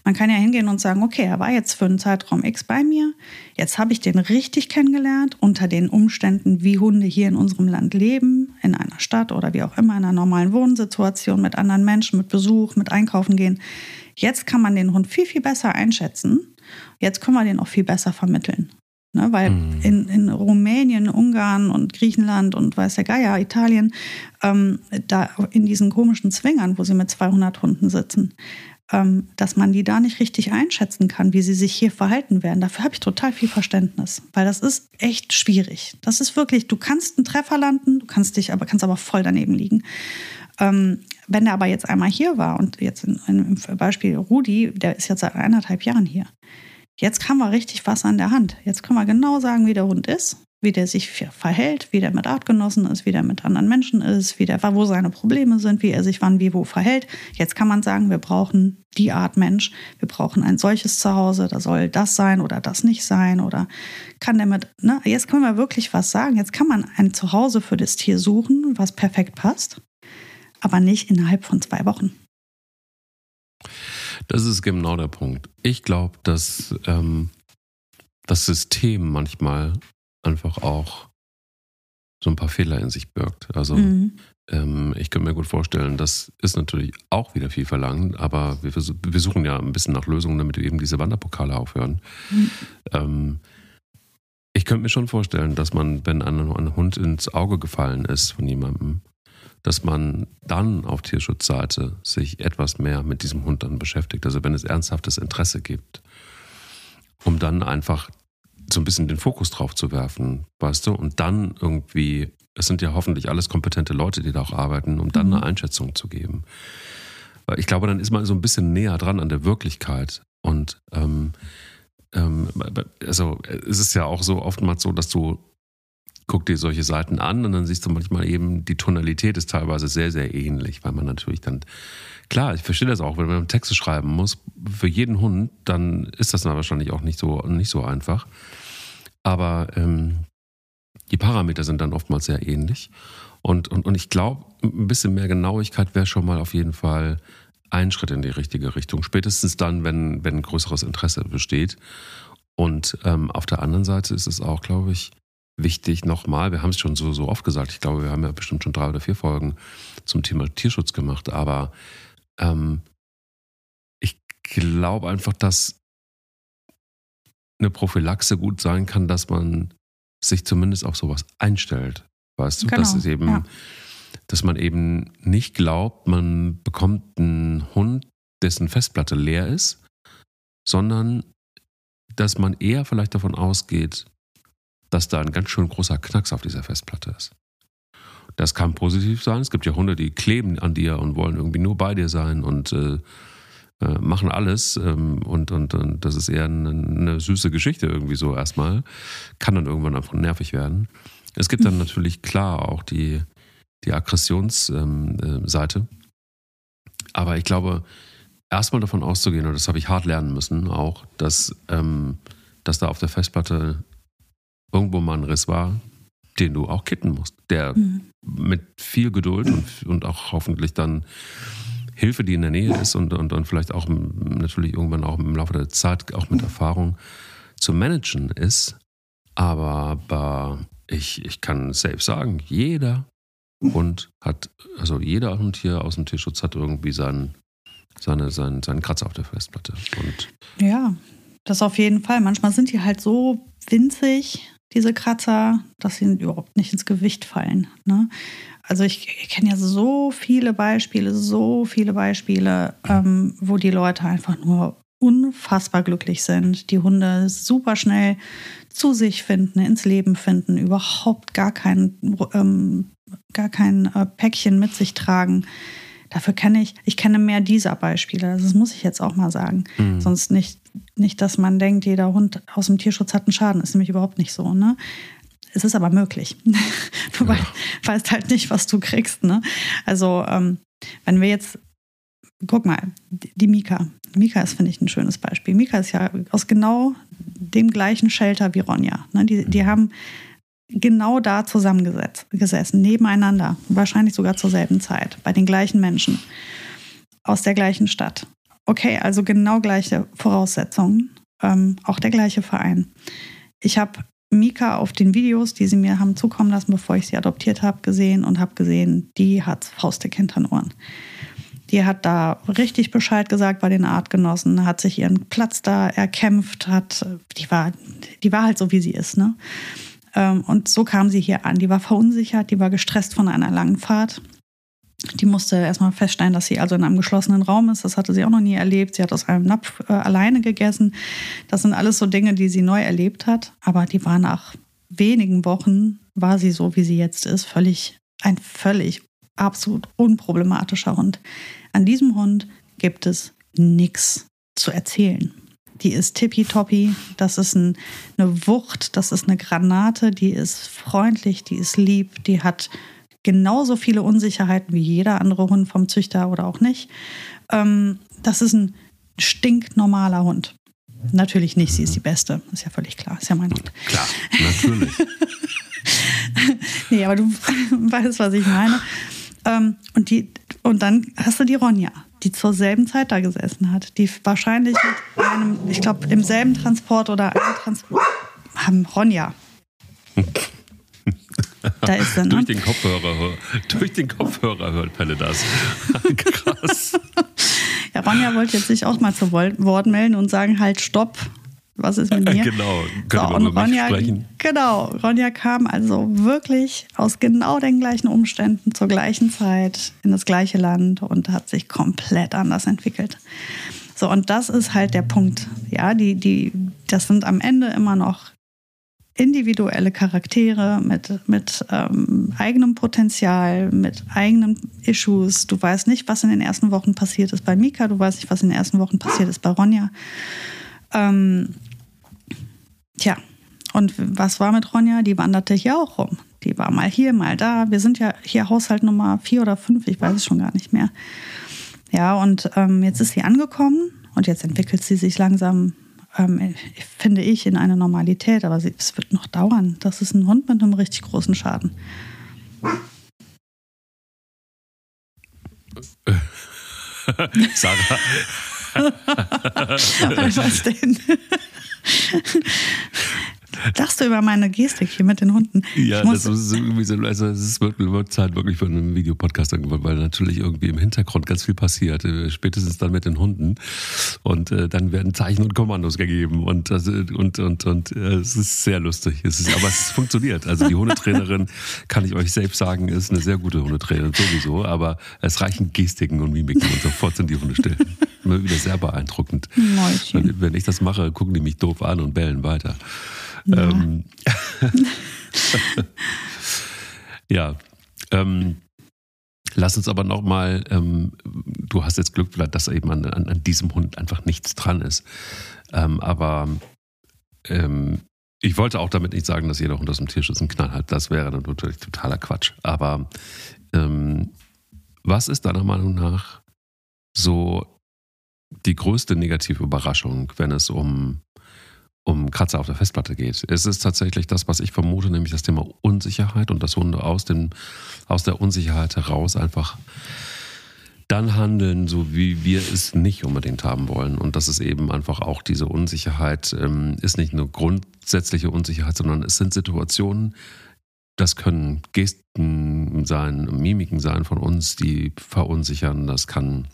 Man kann ja hingehen und sagen, okay, er war jetzt für einen Zeitraum X bei mir, jetzt habe ich den richtig kennengelernt unter den Umständen, wie Hunde hier in unserem Land leben, in einer Stadt oder wie auch immer, in einer normalen Wohnsituation mit anderen Menschen, mit Besuch, mit Einkaufen gehen. Jetzt kann man den Hund viel, viel besser einschätzen. Jetzt können wir den auch viel besser vermitteln. Ne, weil mhm. in, in Rumänien, Ungarn und Griechenland und weiß der Geier, Italien, ähm, da in diesen komischen Zwingern, wo sie mit 200 Hunden sitzen, dass man die da nicht richtig einschätzen kann, wie sie sich hier verhalten werden. Dafür habe ich total viel Verständnis, weil das ist echt schwierig. Das ist wirklich, du kannst einen Treffer landen, du kannst dich aber, kannst aber voll daneben liegen. Ähm, wenn er aber jetzt einmal hier war und jetzt in, in, im Beispiel Rudi, der ist jetzt seit eineinhalb Jahren hier. Jetzt haben wir richtig was an der Hand. Jetzt können wir genau sagen, wie der Hund ist wie der sich verhält, wie der mit Artgenossen ist, wie der mit anderen Menschen ist, wie der, wo seine Probleme sind, wie er sich wann, wie, wo verhält. Jetzt kann man sagen, wir brauchen die Art Mensch, wir brauchen ein solches Zuhause, da soll das sein oder das nicht sein oder kann der mit, ne? Jetzt können wir wirklich was sagen. Jetzt kann man ein Zuhause für das Tier suchen, was perfekt passt, aber nicht innerhalb von zwei Wochen. Das ist genau der Punkt. Ich glaube, dass ähm, das System manchmal einfach auch so ein paar Fehler in sich birgt. Also mhm. ähm, ich könnte mir gut vorstellen, das ist natürlich auch wieder viel verlangt, aber wir, wir suchen ja ein bisschen nach Lösungen, damit wir eben diese Wanderpokale aufhören. Mhm. Ähm, ich könnte mir schon vorstellen, dass man, wenn ein, ein Hund ins Auge gefallen ist von jemandem, dass man dann auf Tierschutzseite sich etwas mehr mit diesem Hund dann beschäftigt. Also wenn es ernsthaftes Interesse gibt, um dann einfach so ein bisschen den Fokus drauf zu werfen, weißt du, und dann irgendwie, es sind ja hoffentlich alles kompetente Leute, die da auch arbeiten, um dann eine mhm. Einschätzung zu geben. Ich glaube, dann ist man so ein bisschen näher dran an der Wirklichkeit. Und ähm, ähm, also es ist ja auch so oftmals so, dass du guck dir solche Seiten an und dann siehst du manchmal eben, die Tonalität ist teilweise sehr, sehr ähnlich, weil man natürlich dann, klar, ich verstehe das auch, wenn man Texte schreiben muss, für jeden Hund, dann ist das dann wahrscheinlich auch nicht so, nicht so einfach. Aber ähm, die Parameter sind dann oftmals sehr ähnlich. Und, und, und ich glaube, ein bisschen mehr Genauigkeit wäre schon mal auf jeden Fall ein Schritt in die richtige Richtung. Spätestens dann, wenn, wenn größeres Interesse besteht. Und ähm, auf der anderen Seite ist es auch, glaube ich, wichtig nochmal, wir haben es schon so, so oft gesagt, ich glaube, wir haben ja bestimmt schon drei oder vier Folgen zum Thema Tierschutz gemacht, aber ähm, ich glaube einfach, dass eine Prophylaxe gut sein kann, dass man sich zumindest auf sowas einstellt. Weißt du, genau, dass es eben, ja. dass man eben nicht glaubt, man bekommt einen Hund, dessen Festplatte leer ist, sondern dass man eher vielleicht davon ausgeht, dass da ein ganz schön großer Knacks auf dieser Festplatte ist. Das kann positiv sein. Es gibt ja Hunde, die kleben an dir und wollen irgendwie nur bei dir sein und äh, äh, machen alles. Ähm, und, und, und das ist eher eine, eine, süße Geschichte irgendwie so erstmal. Kann dann irgendwann einfach nervig werden. Es gibt dann mhm. natürlich klar auch die, die Aggressionsseite. Ähm, äh, Aber ich glaube, erstmal davon auszugehen, und das habe ich hart lernen müssen, auch, dass, ähm, dass da auf der Festplatte irgendwo mal ein Riss war, den du auch kitten musst, der mhm. mit viel Geduld und, und auch hoffentlich dann Hilfe, die in der Nähe ist und, und, und vielleicht auch natürlich irgendwann auch im Laufe der Zeit, auch mit Erfahrung zu managen ist. Aber, aber ich, ich kann selbst sagen, jeder Hund hat, also jeder Hund hier aus dem Tierschutz hat irgendwie seinen, seine, seinen, seinen Kratzer auf der Festplatte. Und ja, das auf jeden Fall. Manchmal sind die halt so winzig, diese Kratzer, dass sie überhaupt nicht ins Gewicht fallen. Ne? Also ich, ich kenne ja so viele Beispiele, so viele Beispiele, ähm, wo die Leute einfach nur unfassbar glücklich sind, die Hunde super schnell zu sich finden, ins Leben finden, überhaupt gar kein, ähm, gar kein äh, Päckchen mit sich tragen. Dafür kenne ich, ich kenne mehr dieser Beispiele. Das muss ich jetzt auch mal sagen. Mhm. Sonst nicht, nicht, dass man denkt, jeder Hund aus dem Tierschutz hat einen Schaden. Ist nämlich überhaupt nicht so. Ne? Es ist aber möglich. du ja. weißt halt nicht, was du kriegst. Ne? Also, ähm, wenn wir jetzt, guck mal, die Mika. Mika ist, finde ich, ein schönes Beispiel. Mika ist ja aus genau dem gleichen Shelter wie Ronja. Ne? Die, die haben genau da zusammengesessen, nebeneinander, wahrscheinlich sogar zur selben Zeit, bei den gleichen Menschen, aus der gleichen Stadt. Okay, also genau gleiche Voraussetzungen, ähm, auch der gleiche Verein. Ich habe Mika auf den Videos, die sie mir haben zukommen lassen, bevor ich sie adoptiert habe, gesehen und habe gesehen, die hat faustdick hinter den Ohren. Die hat da richtig Bescheid gesagt bei den Artgenossen, hat sich ihren Platz da erkämpft, hat, die war, die war halt so, wie sie ist, ne? Ähm, und so kam sie hier an. Die war verunsichert, die war gestresst von einer langen Fahrt. Die musste erstmal feststellen, dass sie also in einem geschlossenen Raum ist. Das hatte sie auch noch nie erlebt. Sie hat aus einem Napf äh, alleine gegessen. Das sind alles so Dinge, die sie neu erlebt hat. Aber die war nach wenigen Wochen, war sie so, wie sie jetzt ist, völlig, ein völlig absolut unproblematischer Hund. An diesem Hund gibt es nichts zu erzählen die ist tippitoppi, das ist ein, eine Wucht, das ist eine Granate, die ist freundlich, die ist lieb, die hat genauso viele Unsicherheiten wie jeder andere Hund vom Züchter oder auch nicht. Ähm, das ist ein stinknormaler Hund. Natürlich nicht, sie ist die Beste, ist ja völlig klar, ist ja mein Hund. Klar, natürlich. nee, aber du weißt, was ich meine. Ähm, und, die, und dann hast du die Ronja die zur selben Zeit da gesessen hat, die wahrscheinlich mit einem, ich glaube, im selben Transport oder einem Transport, haben Ronja. Da ist er, ne? durch, den Kopfhörer, durch den Kopfhörer hört Pelle das. Krass. ja, Ronja wollte jetzt sich auch mal zu Wort melden und sagen, halt, stopp. Was ist mit mir? Genau, können so, wir und Ronja, sprechen. Genau, Ronja kam also wirklich aus genau den gleichen Umständen zur gleichen Zeit in das gleiche Land und hat sich komplett anders entwickelt. So, und das ist halt der Punkt. Ja, die, die, das sind am Ende immer noch individuelle Charaktere mit, mit ähm, eigenem Potenzial, mit eigenen Issues. Du weißt nicht, was in den ersten Wochen passiert ist bei Mika, du weißt nicht, was in den ersten Wochen passiert ist bei Ronja. Ähm, tja, und was war mit Ronja? Die wanderte hier auch rum. Die war mal hier, mal da. Wir sind ja hier Haushalt Nummer vier oder fünf, ich weiß es schon gar nicht mehr. Ja, und ähm, jetzt ist sie angekommen und jetzt entwickelt sie sich langsam ähm, finde ich, in eine Normalität. Aber es wird noch dauern. Das ist ein Hund mit einem richtig großen Schaden. Sarah. Was denn? Lachst du über meine Gestik hier mit den Hunden? Ja, das ist irgendwie so, also es wirklich, wird Zeit wirklich für einen Videopodcast geworden, weil natürlich irgendwie im Hintergrund ganz viel passiert, äh, spätestens dann mit den Hunden. Und äh, dann werden Zeichen und Kommandos gegeben und, also, und, und, und äh, es ist sehr lustig. Es ist, aber es funktioniert. Also die Hundetrainerin, kann ich euch selbst sagen, ist eine sehr gute Hundetrainerin sowieso, aber es reichen Gestiken und Mimiken und sofort sind die Hunde still. Immer wieder sehr beeindruckend. Wenn, wenn ich das mache, gucken die mich doof an und bellen weiter. Ja. Ähm, ja. Ähm, lass uns aber nochmal, ähm, du hast jetzt Glück, dass eben an, an, an, diesem Hund einfach nichts dran ist. Ähm, aber ähm, ich wollte auch damit nicht sagen, dass jeder Hund aus dem Tierschutz einen Knall hat. Das wäre natürlich totaler Quatsch. Aber ähm, was ist deiner Meinung nach so die größte negative Überraschung, wenn es um um Kratzer auf der Festplatte geht. Es ist tatsächlich das, was ich vermute, nämlich das Thema Unsicherheit und dass Hunde aus, dem, aus der Unsicherheit heraus einfach dann handeln, so wie wir es nicht unbedingt haben wollen. Und das ist eben einfach auch diese Unsicherheit, ähm, ist nicht eine grundsätzliche Unsicherheit, sondern es sind Situationen, das können Gesten sein, Mimiken sein von uns, die verunsichern. Das kann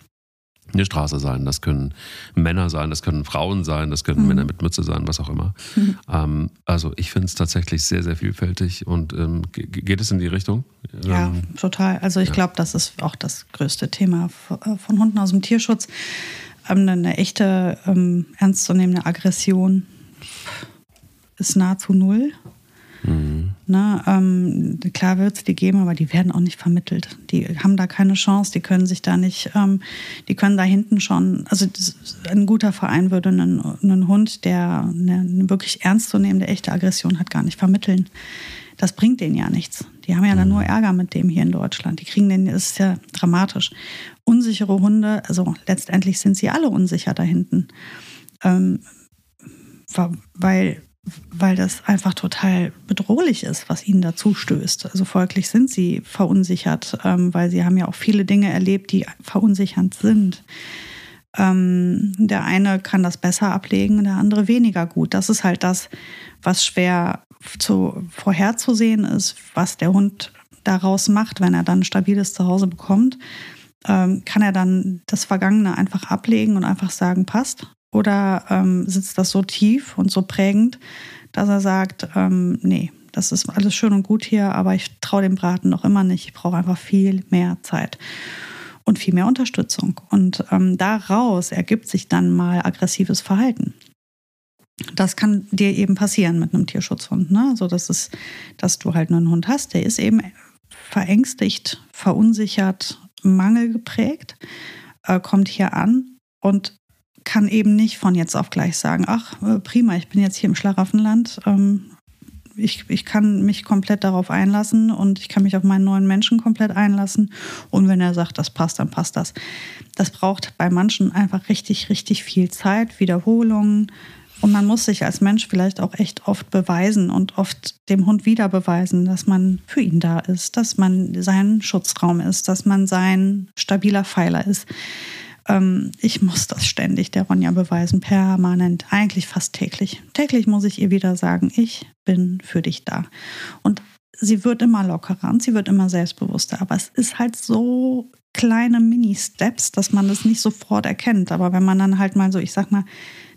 eine Straße sein, das können Männer sein, das können Frauen sein, das können mhm. Männer mit Mütze sein, was auch immer. Mhm. Ähm, also ich finde es tatsächlich sehr, sehr vielfältig und ähm, geht es in die Richtung? Ja, ähm, total. Also ich ja. glaube, das ist auch das größte Thema äh, von Hunden aus dem Tierschutz. Ähm, eine echte, ähm, ernstzunehmende Aggression ist nahezu null. Mhm. Ne, ähm, klar wird es die geben, aber die werden auch nicht vermittelt. Die haben da keine Chance, die können sich da nicht, ähm, die können da hinten schon, also ein guter Verein würde einen, einen Hund, der eine wirklich ernstzunehmende, echte Aggression hat, gar nicht vermitteln. Das bringt denen ja nichts. Die haben ja dann mhm. nur Ärger mit dem hier in Deutschland. Die kriegen den, das ist ja dramatisch. Unsichere Hunde, also letztendlich sind sie alle unsicher da hinten. Ähm, weil weil das einfach total bedrohlich ist, was ihnen dazu stößt. Also folglich sind sie verunsichert, ähm, weil sie haben ja auch viele Dinge erlebt, die verunsichernd sind. Ähm, der eine kann das besser ablegen, der andere weniger gut. Das ist halt das, was schwer zu, vorherzusehen ist, was der Hund daraus macht, wenn er dann ein stabiles Zuhause bekommt. Ähm, kann er dann das Vergangene einfach ablegen und einfach sagen, passt, oder ähm, sitzt das so tief und so prägend, dass er sagt, ähm, nee, das ist alles schön und gut hier, aber ich traue dem Braten noch immer nicht. Ich brauche einfach viel mehr Zeit und viel mehr Unterstützung. Und ähm, daraus ergibt sich dann mal aggressives Verhalten. Das kann dir eben passieren mit einem Tierschutzhund. Ne? Also das ist, dass du halt einen Hund hast, der ist eben verängstigt, verunsichert, mangelgeprägt, äh, kommt hier an und kann eben nicht von jetzt auf gleich sagen, ach äh, prima, ich bin jetzt hier im Schlaraffenland. Ähm, ich, ich kann mich komplett darauf einlassen und ich kann mich auf meinen neuen Menschen komplett einlassen. Und wenn er sagt, das passt, dann passt das. Das braucht bei manchen einfach richtig, richtig viel Zeit, Wiederholungen. Und man muss sich als Mensch vielleicht auch echt oft beweisen und oft dem Hund wieder beweisen, dass man für ihn da ist, dass man sein Schutzraum ist, dass man sein stabiler Pfeiler ist. Ähm, ich muss das ständig der Ronja beweisen, permanent, eigentlich fast täglich. Täglich muss ich ihr wieder sagen, ich bin für dich da. Und sie wird immer lockerer und sie wird immer selbstbewusster. Aber es ist halt so kleine Mini-Steps, dass man das nicht sofort erkennt. Aber wenn man dann halt mal so, ich sag mal,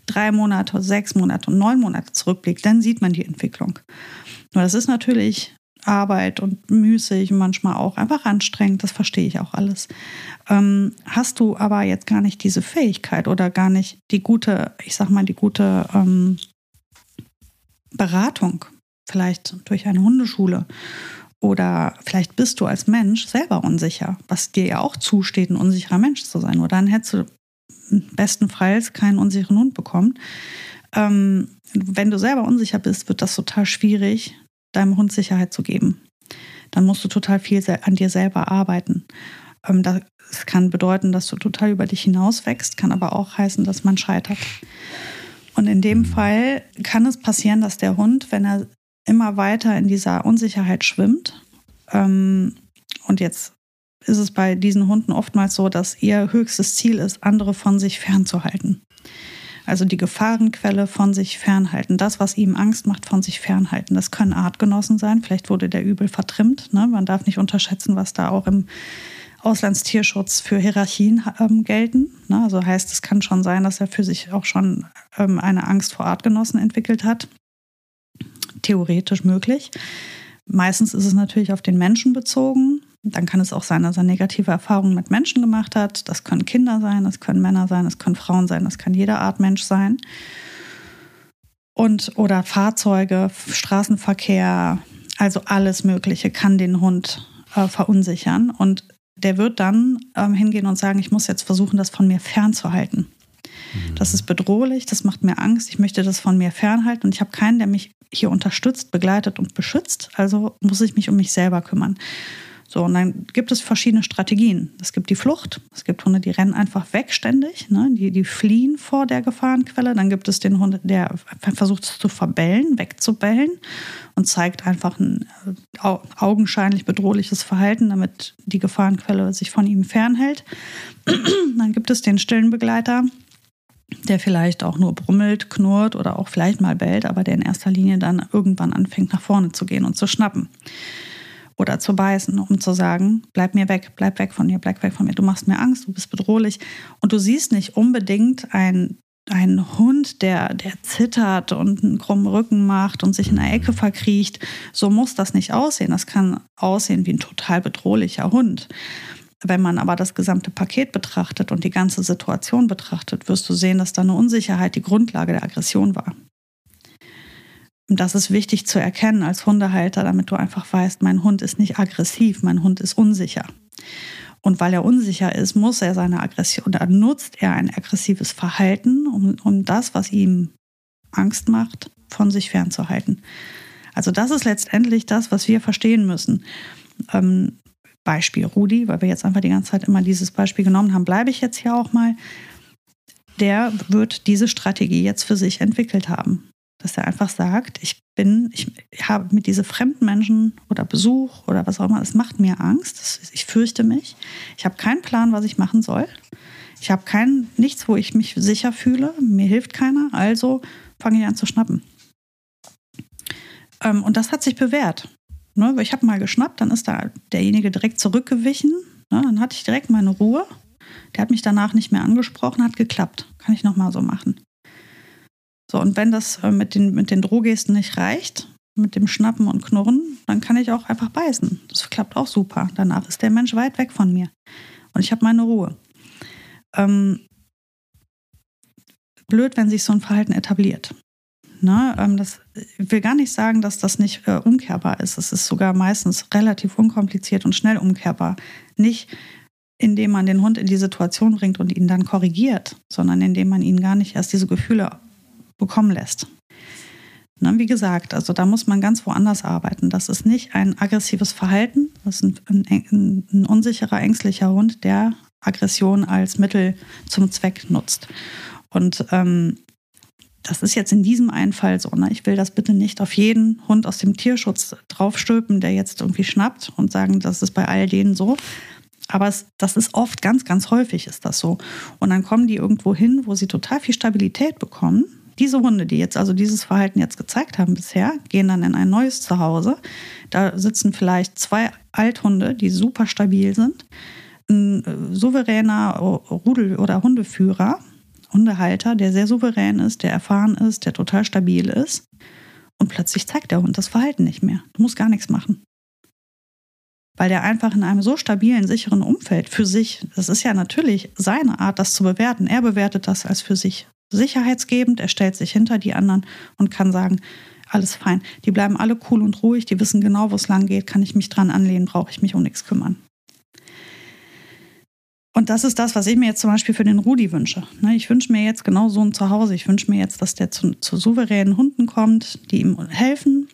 drei Monate, sechs Monate und neun Monate zurückblickt, dann sieht man die Entwicklung. Nur das ist natürlich Arbeit und müßig und manchmal auch einfach anstrengend, das verstehe ich auch alles. Ähm, hast du aber jetzt gar nicht diese Fähigkeit oder gar nicht die gute, ich sag mal, die gute ähm, Beratung, vielleicht durch eine Hundeschule oder vielleicht bist du als Mensch selber unsicher, was dir ja auch zusteht, ein unsicherer Mensch zu sein. Oder dann hättest du bestenfalls keinen unsicheren Hund bekommen. Ähm, wenn du selber unsicher bist, wird das total schwierig, deinem Hund Sicherheit zu geben. Dann musst du total viel an dir selber arbeiten. Ähm, das kann bedeuten, dass du total über dich hinaus wächst, kann aber auch heißen, dass man scheitert. Und in dem Fall kann es passieren, dass der Hund, wenn er immer weiter in dieser Unsicherheit schwimmt, ähm, und jetzt ist es bei diesen Hunden oftmals so, dass ihr höchstes Ziel ist, andere von sich fernzuhalten. Also die Gefahrenquelle von sich fernhalten. Das, was ihm Angst macht, von sich fernhalten. Das können Artgenossen sein. Vielleicht wurde der übel vertrimmt. Ne? Man darf nicht unterschätzen, was da auch im Auslandstierschutz für Hierarchien ähm, gelten. Ne? Also heißt, es kann schon sein, dass er für sich auch schon ähm, eine Angst vor Artgenossen entwickelt hat. Theoretisch möglich. Meistens ist es natürlich auf den Menschen bezogen. Dann kann es auch sein, dass er negative Erfahrungen mit Menschen gemacht hat. Das können Kinder sein, das können Männer sein, das können Frauen sein, das kann jede Art Mensch sein. Und oder Fahrzeuge, Straßenverkehr, also alles Mögliche kann den Hund äh, verunsichern. Und der wird dann ähm, hingehen und sagen, ich muss jetzt versuchen, das von mir fernzuhalten. Mhm. Das ist bedrohlich, das macht mir Angst, ich möchte das von mir fernhalten und ich habe keinen, der mich hier unterstützt, begleitet und beschützt. Also muss ich mich um mich selber kümmern. So, und dann gibt es verschiedene Strategien. Es gibt die Flucht, es gibt Hunde, die rennen einfach weg ständig, ne? die, die fliehen vor der Gefahrenquelle. Dann gibt es den Hund, der versucht es zu verbellen, wegzubellen und zeigt einfach ein äh, augenscheinlich bedrohliches Verhalten, damit die Gefahrenquelle sich von ihm fernhält. dann gibt es den stillen Begleiter, der vielleicht auch nur brummelt, knurrt oder auch vielleicht mal bellt, aber der in erster Linie dann irgendwann anfängt nach vorne zu gehen und zu schnappen oder zu beißen, um zu sagen, bleib mir weg, bleib weg von mir, bleib weg von mir, du machst mir Angst, du bist bedrohlich. Und du siehst nicht unbedingt ein ein Hund, der, der zittert und einen krummen Rücken macht und sich in der Ecke verkriecht, so muss das nicht aussehen. Das kann aussehen wie ein total bedrohlicher Hund. Wenn man aber das gesamte Paket betrachtet und die ganze Situation betrachtet, wirst du sehen, dass da eine Unsicherheit die Grundlage der Aggression war. Und das ist wichtig zu erkennen als Hundehalter, damit du einfach weißt, mein Hund ist nicht aggressiv, mein Hund ist unsicher. Und weil er unsicher ist, muss er seine Aggression, da nutzt er ein aggressives Verhalten, um, um das, was ihm Angst macht, von sich fernzuhalten. Also das ist letztendlich das, was wir verstehen müssen. Ähm, Beispiel Rudi, weil wir jetzt einfach die ganze Zeit immer dieses Beispiel genommen haben, bleibe ich jetzt hier auch mal. Der wird diese Strategie jetzt für sich entwickelt haben dass er einfach sagt, ich bin, ich habe mit diesen fremden Menschen oder Besuch oder was auch immer, es macht mir Angst, ich fürchte mich, ich habe keinen Plan, was ich machen soll, ich habe kein, nichts, wo ich mich sicher fühle, mir hilft keiner, also fange ich an zu schnappen. Ähm, und das hat sich bewährt. Ne? Ich habe mal geschnappt, dann ist da derjenige direkt zurückgewichen, ne? dann hatte ich direkt meine Ruhe. Der hat mich danach nicht mehr angesprochen, hat geklappt. Kann ich nochmal so machen. So, und wenn das äh, mit den, mit den Drohgesten nicht reicht, mit dem Schnappen und Knurren, dann kann ich auch einfach beißen. Das klappt auch super. Danach ist der Mensch weit weg von mir. Und ich habe meine Ruhe. Ähm, blöd, wenn sich so ein Verhalten etabliert. Ne, ähm, das, ich will gar nicht sagen, dass das nicht äh, umkehrbar ist. Es ist sogar meistens relativ unkompliziert und schnell umkehrbar. Nicht indem man den Hund in die Situation bringt und ihn dann korrigiert, sondern indem man ihn gar nicht erst diese Gefühle bekommen lässt. Ne, wie gesagt, also da muss man ganz woanders arbeiten. Das ist nicht ein aggressives Verhalten, das ist ein, ein, ein unsicherer, ängstlicher Hund, der Aggression als Mittel zum Zweck nutzt. Und ähm, das ist jetzt in diesem einen Fall so. Ne? Ich will das bitte nicht auf jeden Hund aus dem Tierschutz draufstülpen, der jetzt irgendwie schnappt und sagen, das ist bei all denen so. Aber es, das ist oft, ganz, ganz häufig ist das so. Und dann kommen die irgendwo hin, wo sie total viel Stabilität bekommen diese Hunde, die jetzt also dieses Verhalten jetzt gezeigt haben bisher, gehen dann in ein neues Zuhause. Da sitzen vielleicht zwei Althunde, die super stabil sind, ein äh, souveräner Rudel- oder Hundeführer Hundehalter, der sehr souverän ist, der erfahren ist, der total stabil ist. Und plötzlich zeigt der Hund das Verhalten nicht mehr. Du musst gar nichts machen. Weil der einfach in einem so stabilen, sicheren Umfeld für sich, das ist ja natürlich seine Art, das zu bewerten. Er bewertet das als für sich sicherheitsgebend, er stellt sich hinter die anderen und kann sagen, alles fein. Die bleiben alle cool und ruhig, die wissen genau, wo es lang geht, kann ich mich dran anlehnen, brauche ich mich um nichts kümmern. Und das ist das, was ich mir jetzt zum Beispiel für den Rudi wünsche. Ne, ich wünsche mir jetzt genau so ein Zuhause. Ich wünsche mir jetzt, dass der zu, zu souveränen Hunden kommt, die ihm helfen.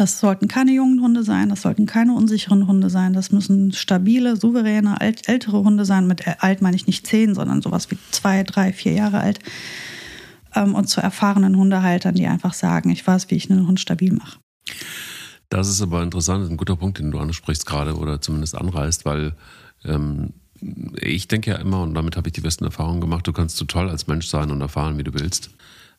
Das sollten keine jungen Hunde sein, das sollten keine unsicheren Hunde sein. Das müssen stabile, souveräne, alt, ältere Hunde sein. Mit alt meine ich nicht zehn, sondern sowas wie zwei, drei, vier Jahre alt. Ähm, und zu erfahrenen Hundehaltern, die einfach sagen, ich weiß, wie ich einen Hund stabil mache. Das ist aber interessant, ein guter Punkt, den du ansprichst gerade oder zumindest anreißt, weil ähm, ich denke ja immer, und damit habe ich die besten Erfahrungen gemacht, du kannst so toll als Mensch sein und erfahren, wie du willst.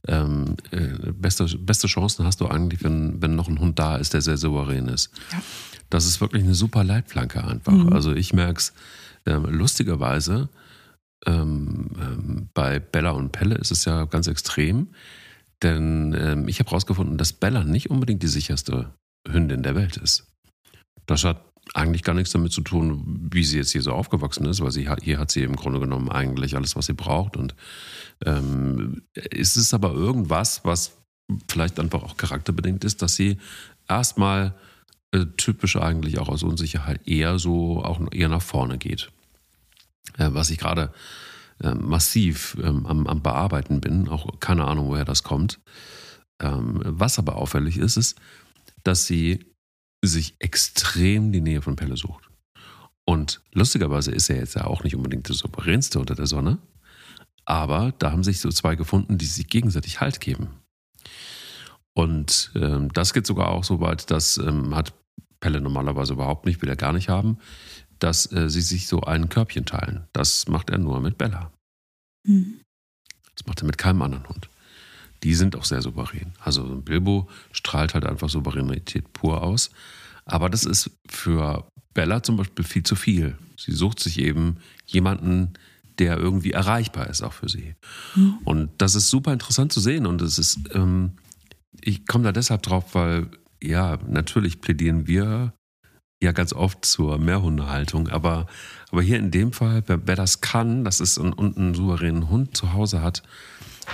Ähm, äh, beste, beste Chancen hast du eigentlich, wenn, wenn noch ein Hund da ist, der sehr souverän ist. Ja. Das ist wirklich eine super Leitplanke einfach. Mhm. Also ich merke es ähm, lustigerweise, ähm, ähm, bei Bella und Pelle ist es ja ganz extrem, denn ähm, ich habe herausgefunden, dass Bella nicht unbedingt die sicherste Hündin der Welt ist. Das hat eigentlich gar nichts damit zu tun, wie sie jetzt hier so aufgewachsen ist, weil sie hier hat sie im Grunde genommen eigentlich alles, was sie braucht. Und ähm, ist es aber irgendwas, was vielleicht einfach auch charakterbedingt ist, dass sie erstmal äh, typisch eigentlich auch aus Unsicherheit eher so auch eher nach vorne geht. Äh, was ich gerade äh, massiv ähm, am, am, Bearbeiten bin, auch keine Ahnung, woher das kommt. Ähm, was aber auffällig ist, ist, dass sie sich extrem die Nähe von Pelle sucht. Und lustigerweise ist er jetzt ja auch nicht unbedingt der souveränste unter der Sonne, aber da haben sich so zwei gefunden, die sich gegenseitig Halt geben. Und ähm, das geht sogar auch so weit, das ähm, hat Pelle normalerweise überhaupt nicht, will er gar nicht haben, dass äh, sie sich so ein Körbchen teilen. Das macht er nur mit Bella. Mhm. Das macht er mit keinem anderen Hund die sind auch sehr souverän. Also Bilbo strahlt halt einfach Souveränität pur aus. Aber das ist für Bella zum Beispiel viel zu viel. Sie sucht sich eben jemanden, der irgendwie erreichbar ist, auch für sie. Mhm. Und das ist super interessant zu sehen. Und es ist, ähm, ich komme da deshalb drauf, weil, ja, natürlich plädieren wir ja ganz oft zur Mehrhundehaltung, aber, aber hier in dem Fall, wer, wer das kann, das ist und, und einen souveränen Hund zu Hause hat,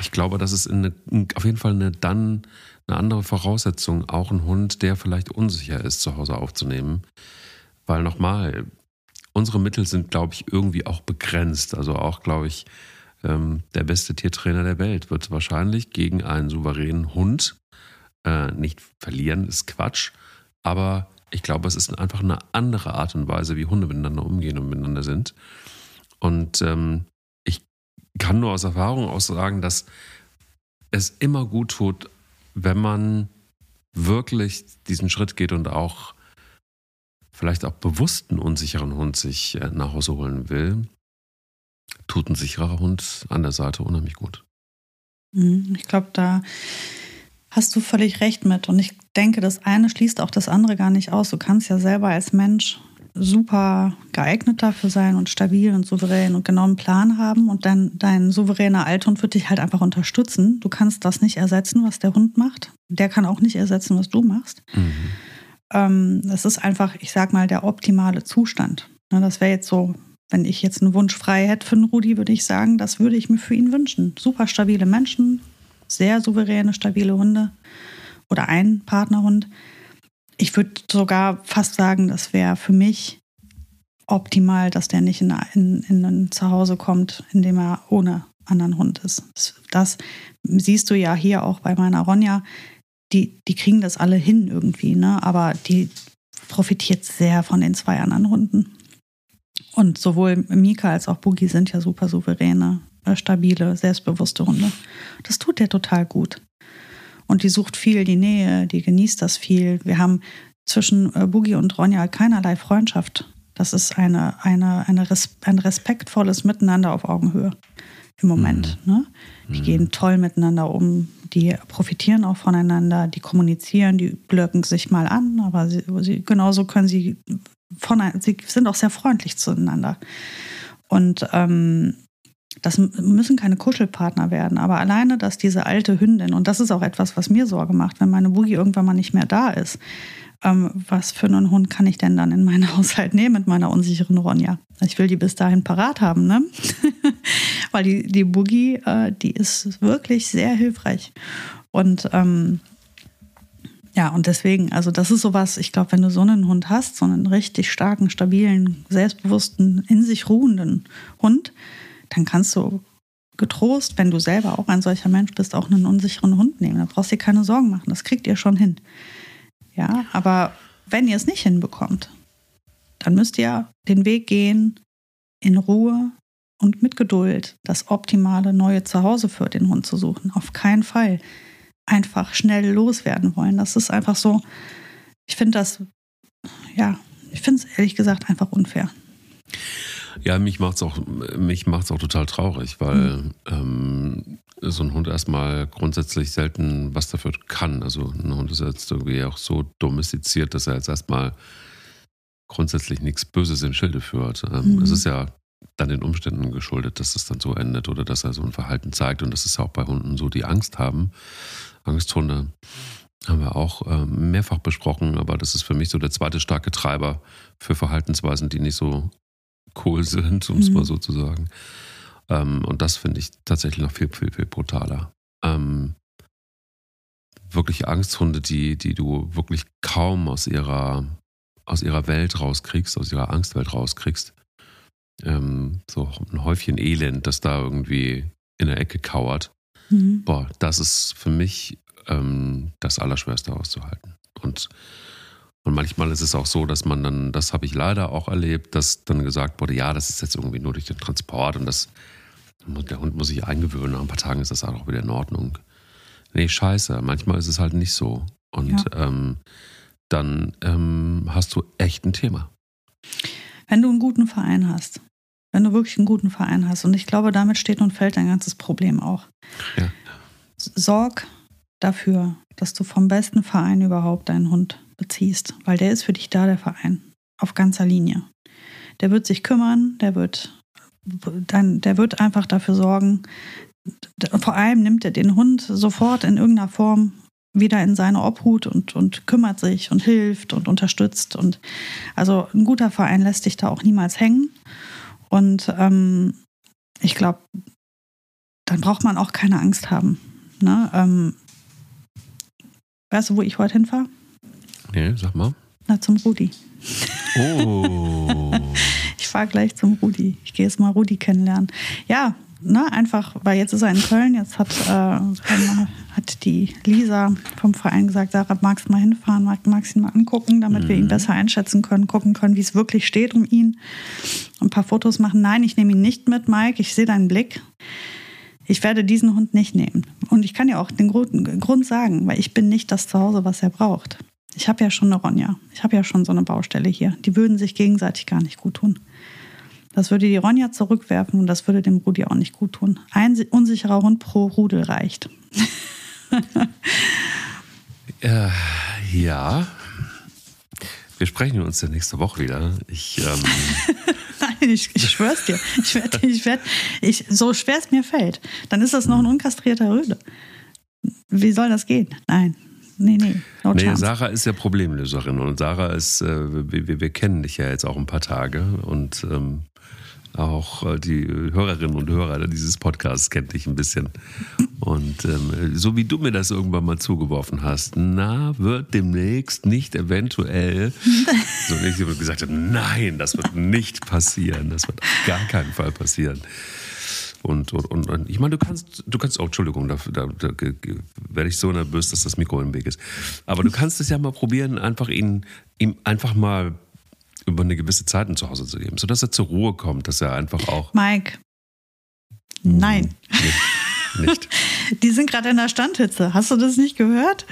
ich glaube, das ist eine, auf jeden Fall eine, dann eine andere Voraussetzung, auch einen Hund, der vielleicht unsicher ist, zu Hause aufzunehmen. Weil nochmal, unsere Mittel sind, glaube ich, irgendwie auch begrenzt. Also auch, glaube ich, ähm, der beste Tiertrainer der Welt wird wahrscheinlich gegen einen souveränen Hund äh, nicht verlieren, ist Quatsch. Aber ich glaube, es ist einfach eine andere Art und Weise, wie Hunde miteinander umgehen und miteinander sind. Und ähm, kann nur aus Erfahrung aus sagen, dass es immer gut tut, wenn man wirklich diesen Schritt geht und auch vielleicht auch bewusst einen unsicheren Hund sich äh, nach Hause holen will, tut ein sicherer Hund an der Seite unheimlich gut. Mhm, ich glaube, da hast du völlig recht mit. Und ich denke, das eine schließt auch das andere gar nicht aus. Du kannst ja selber als Mensch super geeignet dafür sein und stabil und souverän und genau einen Plan haben und dann dein souveräner Althund wird dich halt einfach unterstützen. Du kannst das nicht ersetzen, was der Hund macht. Der kann auch nicht ersetzen, was du machst. Mhm. Ähm, das ist einfach, ich sag mal, der optimale Zustand. Ne, das wäre jetzt so, wenn ich jetzt einen Wunsch frei hätte für einen Rudi, würde ich sagen, das würde ich mir für ihn wünschen. Super stabile Menschen, sehr souveräne, stabile Hunde oder ein Partnerhund ich würde sogar fast sagen, das wäre für mich optimal, dass der nicht in, in, in ein Zuhause kommt, in dem er ohne anderen Hund ist. Das siehst du ja hier auch bei meiner Ronja. Die, die kriegen das alle hin irgendwie, ne? aber die profitiert sehr von den zwei anderen Hunden. Und sowohl Mika als auch Boogie sind ja super souveräne, äh, stabile, selbstbewusste Hunde. Das tut der total gut. Und die sucht viel die Nähe, die genießt das viel. Wir haben zwischen äh, Boogie und Ronja keinerlei Freundschaft. Das ist eine, eine, eine Res ein respektvolles Miteinander auf Augenhöhe im Moment. Mhm. Ne? Die mhm. gehen toll miteinander um, die profitieren auch voneinander, die kommunizieren, die blöcken sich mal an, aber sie, sie, genauso können sie von, sie sind auch sehr freundlich zueinander. Und ähm, Das müssen keine Kuschelpartner werden, aber alleine, dass diese alte Hündin, und das ist auch etwas, was mir Sorge macht, wenn meine Boogie irgendwann mal nicht mehr da ist, ähm, was für einen Hund kann ich denn dann in meinen Haushalt nehmen mit meiner unsicheren Ronja? Ich will die bis dahin parat haben, ne? Weil die, die Boogie, äh, die ist wirklich sehr hilfreich. Und ähm, ja, und deswegen, also das ist sowas, ich glaube, wenn du so einen Hund hast, so einen richtig starken, stabilen, selbstbewussten, in sich ruhenden Hund, dann kannst du getrost, wenn du selber auch ein solcher Mensch bist, auch einen unsicheren Hund nehmen. Da brauchst du dir keine Sorgen machen. Das kriegt ihr schon hin. Ja, aber wenn ihr es nicht hinbekommt, dann müsst ihr den Weg gehen in Ruhe und mit Geduld das optimale neue Zuhause für den Hund zu suchen. Auf keinen Fall einfach schnell loswerden wollen. Das ist einfach so, ich finde das, ja, ich finde es ehrlich gesagt einfach unfair. Ja, mich macht es auch, auch total traurig, weil mhm. ähm, so ein Hund erstmal grundsätzlich selten was dafür kann. Also ein Hund ist jetzt irgendwie auch so domestiziert, dass er jetzt erstmal grundsätzlich nichts Böses im Schilde führt. Ähm, mhm. Es ist ja dann den Umständen geschuldet, dass es dann so endet oder dass er so ein Verhalten zeigt. Und das ist ja auch bei Hunden so, die Angst haben. Angsthunde haben wir auch ähm, mehrfach besprochen, aber das ist für mich so der zweite starke Treiber für Verhaltensweisen, die nicht so cool sind, um es mhm. mal so zu sagen. Ähm, und das finde ich tatsächlich noch viel, viel, viel brutaler. Ähm, wirklich Angsthunde, die, die du wirklich kaum aus ihrer, aus ihrer Welt rauskriegst, aus ihrer Angstwelt rauskriegst. Ähm, so ein Häufchen Elend, das da irgendwie in der Ecke kauert. Mhm. Boah, das ist für mich ähm, das Allerschwerste auszuhalten. Und, und manchmal ist es auch so, dass man dann, das habe ich leider auch erlebt, dass dann gesagt wurde, ja, das ist jetzt irgendwie nur durch den Transport und das, der Hund muss sich eingewöhnen, nach ein paar Tagen ist das auch wieder in Ordnung. Nee, scheiße, manchmal ist es halt nicht so. Und ja. ähm, dann ähm, hast du echt ein Thema. Wenn du einen guten Verein hast, wenn du wirklich einen guten Verein hast, und ich glaube, damit steht und fällt dein ganzes Problem auch. Ja. Sorg dafür, dass du vom besten Verein überhaupt deinen Hund beziehst, weil der ist für dich da, der Verein, auf ganzer Linie. Der wird sich kümmern, der wird, dann, der wird einfach dafür sorgen, vor allem nimmt er den Hund sofort in irgendeiner Form wieder in seine Obhut und, und kümmert sich und hilft und unterstützt. Und also ein guter Verein lässt dich da auch niemals hängen. Und ähm, ich glaube, dann braucht man auch keine Angst haben. Ne? Ähm, weißt du, wo ich heute hinfahre? Nee, sag mal. Na, zum Rudi. Oh. ich fahre gleich zum Rudi. Ich gehe jetzt mal Rudi kennenlernen. Ja, ne, einfach, weil jetzt ist er in Köln, jetzt hat, äh, hat die Lisa vom Verein gesagt, Sarah, magst du mal hinfahren, mag, magst ihn mal angucken, damit mhm. wir ihn mhm. besser einschätzen können, gucken können, wie es wirklich steht um ihn. Ein paar Fotos machen. Nein, ich nehme ihn nicht mit, Mike, ich sehe deinen Blick. Ich werde diesen Hund nicht nehmen. Und ich kann ja auch den Grund sagen, weil ich bin nicht das Zuhause, was er braucht. Ich habe ja schon eine Ronja. Ich habe ja schon so eine Baustelle hier. Die würden sich gegenseitig gar nicht gut tun. Das würde die Ronja zurückwerfen und das würde dem Rudi auch nicht gut tun. Ein unsicherer Hund pro Rudel reicht. äh, ja. Wir sprechen uns ja nächste Woche wieder. Ich, ähm Nein, ich, ich schwör's dir. Ich werd, ich werd, ich, so schwer es mir fällt, dann ist das noch ein unkastrierter Rüde. Wie soll das gehen? Nein. Nee, nee. No nee, Sarah ist ja Problemlöserin und Sarah ist, äh, wir, wir, kennen dich ja jetzt auch ein paar Tage und ähm, auch äh, die Hörerinnen und Hörer dieses Podcasts kennt dich ein bisschen. Und ähm, so wie du mir das irgendwann mal zugeworfen hast, na, wird demnächst nicht eventuell, so wie ich gesagt habe, nein, das wird nicht passieren. Das wird auf gar keinen Fall passieren. Und, und, und, und, ich meine, du kannst, du kannst, oh, Entschuldigung, da, da, da werde ich so nervös, dass das Mikro im Weg ist. Aber du kannst es ja mal probieren, einfach ihn, ihm einfach mal über eine gewisse Zeit zu Hause zu geben, sodass er zur Ruhe kommt, dass er einfach auch. Mike. Nein. Nicht. Nicht. Die sind gerade in der Standhitze. Hast du das nicht gehört?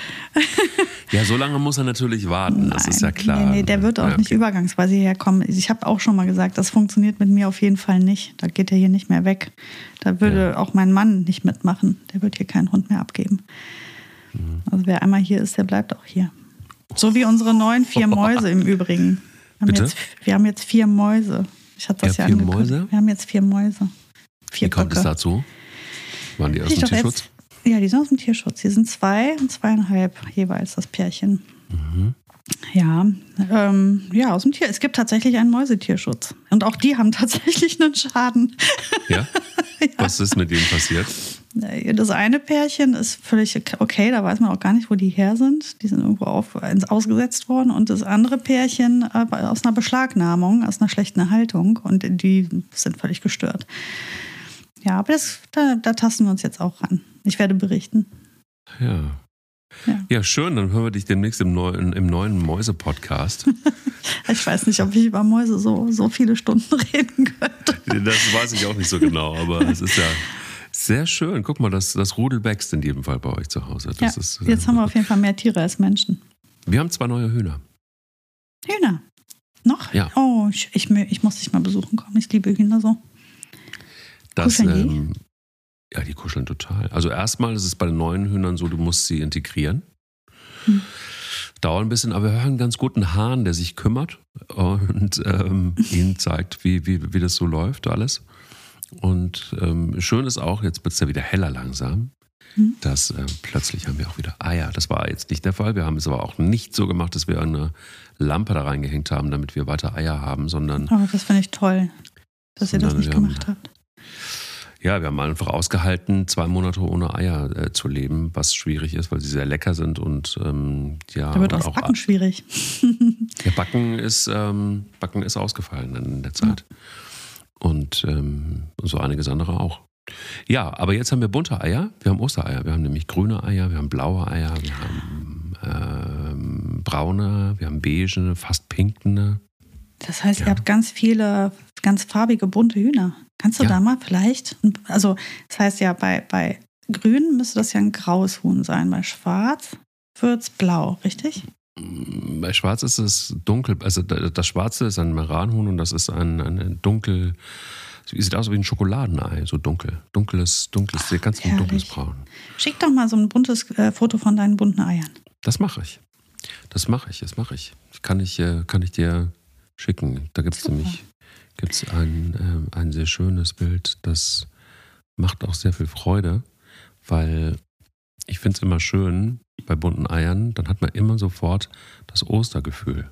ja, so lange muss er natürlich warten, Nein. das ist ja klar. Nee, nee der wird auch ja, okay. nicht übergangsweise herkommen. Ich habe auch schon mal gesagt, das funktioniert mit mir auf jeden Fall nicht. Da geht er hier nicht mehr weg. Da würde ja. auch mein Mann nicht mitmachen. Der wird hier keinen Hund mehr abgeben. Mhm. Also wer einmal hier ist, der bleibt auch hier. So wie unsere neuen vier Mäuse im Übrigen. Wir haben? Jetzt, wir haben jetzt vier Mäuse. Ich hatte das ja, ja vier Mäuse? Wir haben jetzt vier Mäuse. vier Wie kommt Böcke. es dazu? Waren die aus dem Tierschutz? Jetzt, ja, die sind aus dem Tierschutz. Die sind zwei und zweieinhalb jeweils, das Pärchen. Mhm. Ja, ähm, ja, aus dem Tier. Es gibt tatsächlich einen Mäusetierschutz. Und auch die haben tatsächlich einen Schaden. Ja? Was ist mit denen passiert? Das eine Pärchen ist völlig okay, da weiß man auch gar nicht, wo die her sind. Die sind irgendwo auf, ausgesetzt worden. Und das andere Pärchen äh, aus einer Beschlagnahmung, aus einer schlechten Haltung. Und die sind völlig gestört. Ja, aber das, da, da tasten wir uns jetzt auch ran. Ich werde berichten. Ja. Ja. Ja, schön. Dann hören wir dich demnächst im neuen, im neuen Mäuse-Podcast. Ich weiß nicht, ob ich über Mäuse so, so viele Stunden reden könnte. Das weiß ich auch nicht so genau, aber es ist ja sehr schön. Guck mal, das, das Rudel wächst in jedem Fall bei euch zu Hause. Ja, ist, äh, jetzt haben wir auf jeden Fall mehr Tiere als Menschen. wir haben zwei neue Hühner. Hühner. Noch? Ja. Oh, ich, ich, ich muss dich mal besuchen kommen. Ich liebe Hühner so. Das, Kuscheln die? ähm, ja, die kuscheln total. Also erstmal ist es bei den neuen Hühnern so, du musst sie integrieren. Hm. Dauert ein bisschen, aber wir hören einen ganz guten Hahn, der sich kümmert und ähm, ihnen zeigt, wie, wie, wie das so läuft, alles. Und ähm, schön ist auch, jetzt wird es ja wieder heller langsam, Hm. dass äh, plötzlich haben wir auch wieder Eier. Das war jetzt nicht der Fall. Wir haben es aber auch nicht so gemacht, dass wir eine Lampe da reingehängt haben, damit wir weiter Eier haben, sondern Aber das finde ich toll, dass ihr das nicht wir haben- gemacht habt. Ja, wir haben einfach ausgehalten, zwei Monate ohne Eier äh, zu leben, was schwierig ist, weil sie sehr lecker sind und ähm, ja. Da wird auch Backen schwierig. Ja, Backen ist, ähm, Backen ist ausgefallen in der Zeit. Und ähm, so einiges andere auch. Ja, aber jetzt haben wir bunte Eier. Wir haben Ostereier. Wir haben nämlich grüne Eier, wir haben blaue Eier, wir haben ähm, braune, wir haben beige, fast pinkene. Das heißt, Ja. ihr habt ganz viele, ganz farbige, bunte Hühner. Kannst du Ja. da mal vielleicht, also das heißt ja, bei, bei Grün müsste das ja ein graues Huhn sein, bei Schwarz wird es blau, richtig? Mm, Bei Schwarz ist es dunkel. Also da- das Schwarze ist ein Meranhuhn und das ist ein, ein dunkel. Sieht aus wie ein Schokoladenei, so dunkel. Dunkles, dunkles, Ach, ganz herrlich. dunkles Braun. Schick doch mal so ein buntes äh, Foto von deinen bunten Eiern. Das mache ich. Das mache ich, das mache ich. Kann ich, äh, kann ich dir schicken. Da gibt es nämlich gibt's ein, ähm, ein sehr schönes Bild, das macht auch sehr viel Freude, weil ich finde es immer schön bei bunten Eiern, dann hat man immer sofort das Ostergefühl.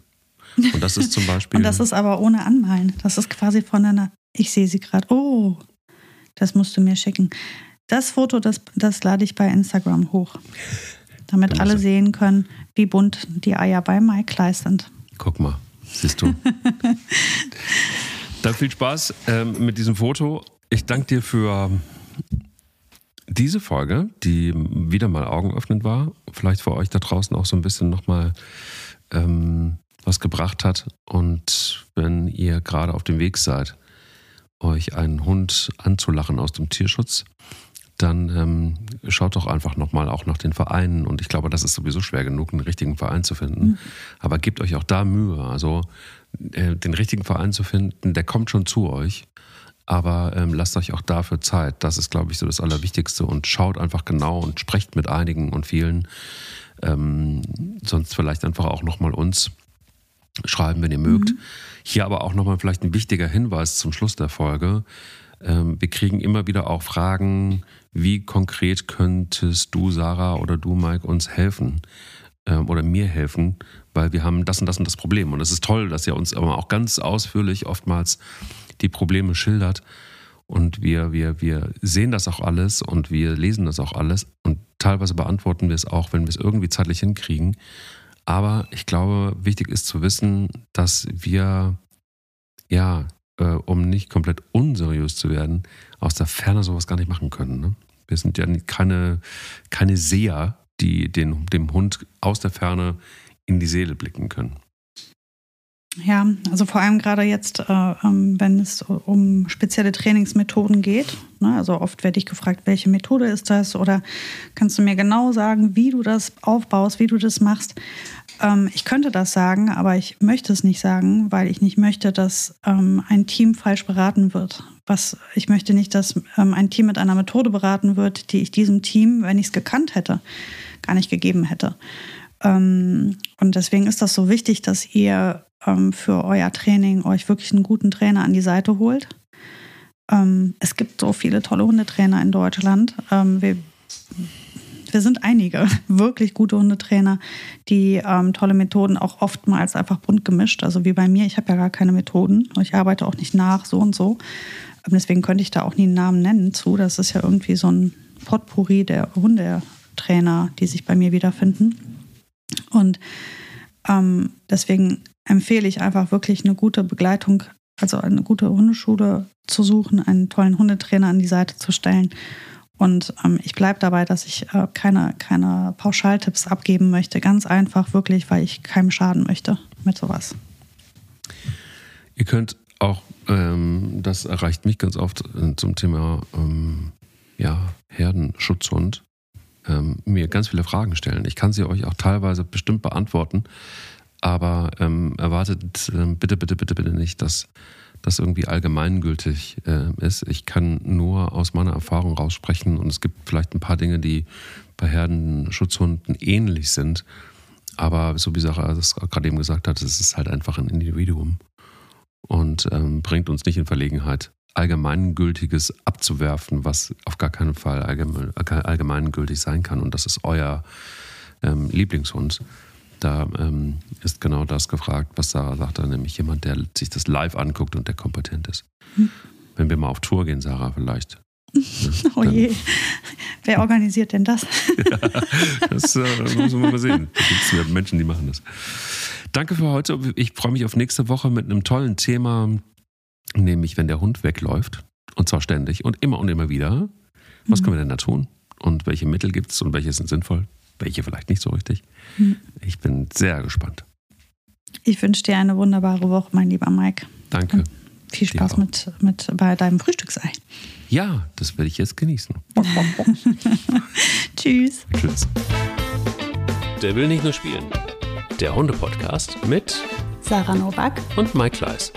Und das ist zum Beispiel. Und das ist aber ohne Anmalen. Das ist quasi von einer, ich sehe sie gerade, oh, das musst du mir schicken. Das Foto, das, das lade ich bei Instagram hoch, damit alle sehen können, wie bunt die Eier bei Mike Kleiss sind. Guck mal, siehst du. Dann viel Spaß ähm, mit diesem Foto. Ich danke dir für diese Folge, die wieder mal augenöffnend war. Vielleicht für euch da draußen auch so ein bisschen nochmal ähm, was gebracht hat. Und wenn ihr gerade auf dem Weg seid, euch einen Hund anzulachen aus dem Tierschutz, dann ähm, schaut doch einfach nochmal auch nach den Vereinen. Und ich glaube, das ist sowieso schwer genug, einen richtigen Verein zu finden. Aber gebt euch auch da Mühe. Also äh, den richtigen Verein zu finden, der kommt schon zu euch. Aber ähm, lasst euch auch dafür Zeit. Das ist, glaube ich, so das Allerwichtigste. Und schaut einfach genau und sprecht mit einigen und vielen. Ähm, sonst vielleicht einfach auch nochmal uns schreiben, wenn ihr mögt. Hier aber auch nochmal vielleicht ein wichtiger Hinweis zum Schluss der Folge. Ähm, wir kriegen immer wieder auch Fragen, wie konkret könntest du, Sarah, oder du, Mike, uns helfen ähm, oder mir helfen, weil wir haben das und das und das Problem. Und es ist toll, dass ihr uns aber auch ganz ausführlich oftmals die Probleme schildert. Und wir, wir, wir sehen das auch alles und wir lesen das auch alles. Und teilweise beantworten wir es auch, wenn wir es irgendwie zeitlich hinkriegen. Aber ich glaube, wichtig ist zu wissen, dass wir, ja, äh, um nicht komplett unseriös zu werden, aus der Ferne sowas gar nicht machen können. Ne? Wir sind ja keine, keine Seher, die den, dem Hund aus der Ferne in die Seele blicken können. Ja, also vor allem gerade jetzt, äh, ähm, wenn es um spezielle Trainingsmethoden geht. Ne? Also oft werde ich gefragt, welche Methode ist das? Oder kannst du mir genau sagen, wie du das aufbaust, wie du das machst? Ähm, ich könnte das sagen, aber ich möchte es nicht sagen, weil ich nicht möchte, dass ähm, ein Team falsch beraten wird. Was, ich möchte nicht, dass ähm, ein Team mit einer Methode beraten wird, die ich diesem Team, wenn ich es gekannt hätte, gar nicht gegeben hätte. Ähm, und deswegen ist das so wichtig, dass ihr ähm, für euer Training euch wirklich einen guten Trainer an die Seite holt. ähm, es gibt so viele tolle Hundetrainer in Deutschland. Wir, wir sind einige wirklich gute Hundetrainer, die ähm, tolle Methoden auch oftmals einfach bunt gemischt. Also wie bei mir, ich habe ja gar keine Methoden. Ich arbeite auch nicht nach, so und so. Ähm, deswegen könnte ich da auch nie einen Namen nennen zu. Das ist ja irgendwie so ein Potpourri der Hundetrainer, die sich bei mir wiederfinden. Und ähm, deswegen empfehle ich einfach wirklich eine gute Begleitung, also eine gute Hundeschule zu suchen, einen tollen Hundetrainer an die Seite zu stellen. Und ähm, ich bleibe dabei, dass ich äh, keine, keine Pauschaltipps abgeben möchte. Ganz einfach, wirklich, weil ich keinem schaden möchte mit sowas. Ihr könnt auch, ähm, das erreicht mich ganz oft äh, zum Thema ähm, ja, Herdenschutzhund, ähm, mir ganz viele Fragen stellen. Ich kann sie euch auch teilweise bestimmt beantworten, aber ähm, erwartet äh, bitte, bitte, bitte, bitte nicht, dass das irgendwie allgemeingültig äh, ist. Ich kann nur aus meiner Erfahrung raussprechen und es gibt vielleicht ein paar Dinge, die bei Herdenschutzhunden ähnlich sind. Aber so wie Sarah das gerade eben gesagt hat, es ist halt einfach ein Individuum und ähm, bringt uns nicht in Verlegenheit, Allgemeingültiges abzuwerfen, was auf gar keinen Fall allgemein, allgemeingültig sein kann. Und das ist euer ähm, Lieblingshund. Da ähm, ist genau das gefragt, was Sarah sagte, nämlich jemand, der sich das live anguckt und der kompetent ist. Hm. Wenn wir mal auf Tour gehen, Sarah, vielleicht. Ne, oh je. Wer organisiert denn das? ja, das äh, müssen wir mal sehen. Da gibt es ja Menschen, die machen das. Danke für heute. Ich freue mich auf nächste Woche mit einem tollen Thema, nämlich wenn der Hund wegläuft. Und zwar ständig und immer und immer wieder. Was mhm. können wir denn da tun? Und welche Mittel gibt es und welche sind sinnvoll? welche vielleicht nicht so richtig. Hm. Ich bin sehr gespannt. Ich wünsche dir eine wunderbare Woche, mein lieber Mike. Danke. Und viel Spaß mit, mit bei deinem Frühstücksei. Ja, das werde ich jetzt genießen. Tschüss. Tschüss. Der will nicht nur spielen. Der Hunde-Podcast mit Sarah Novak und Mike Kleiss.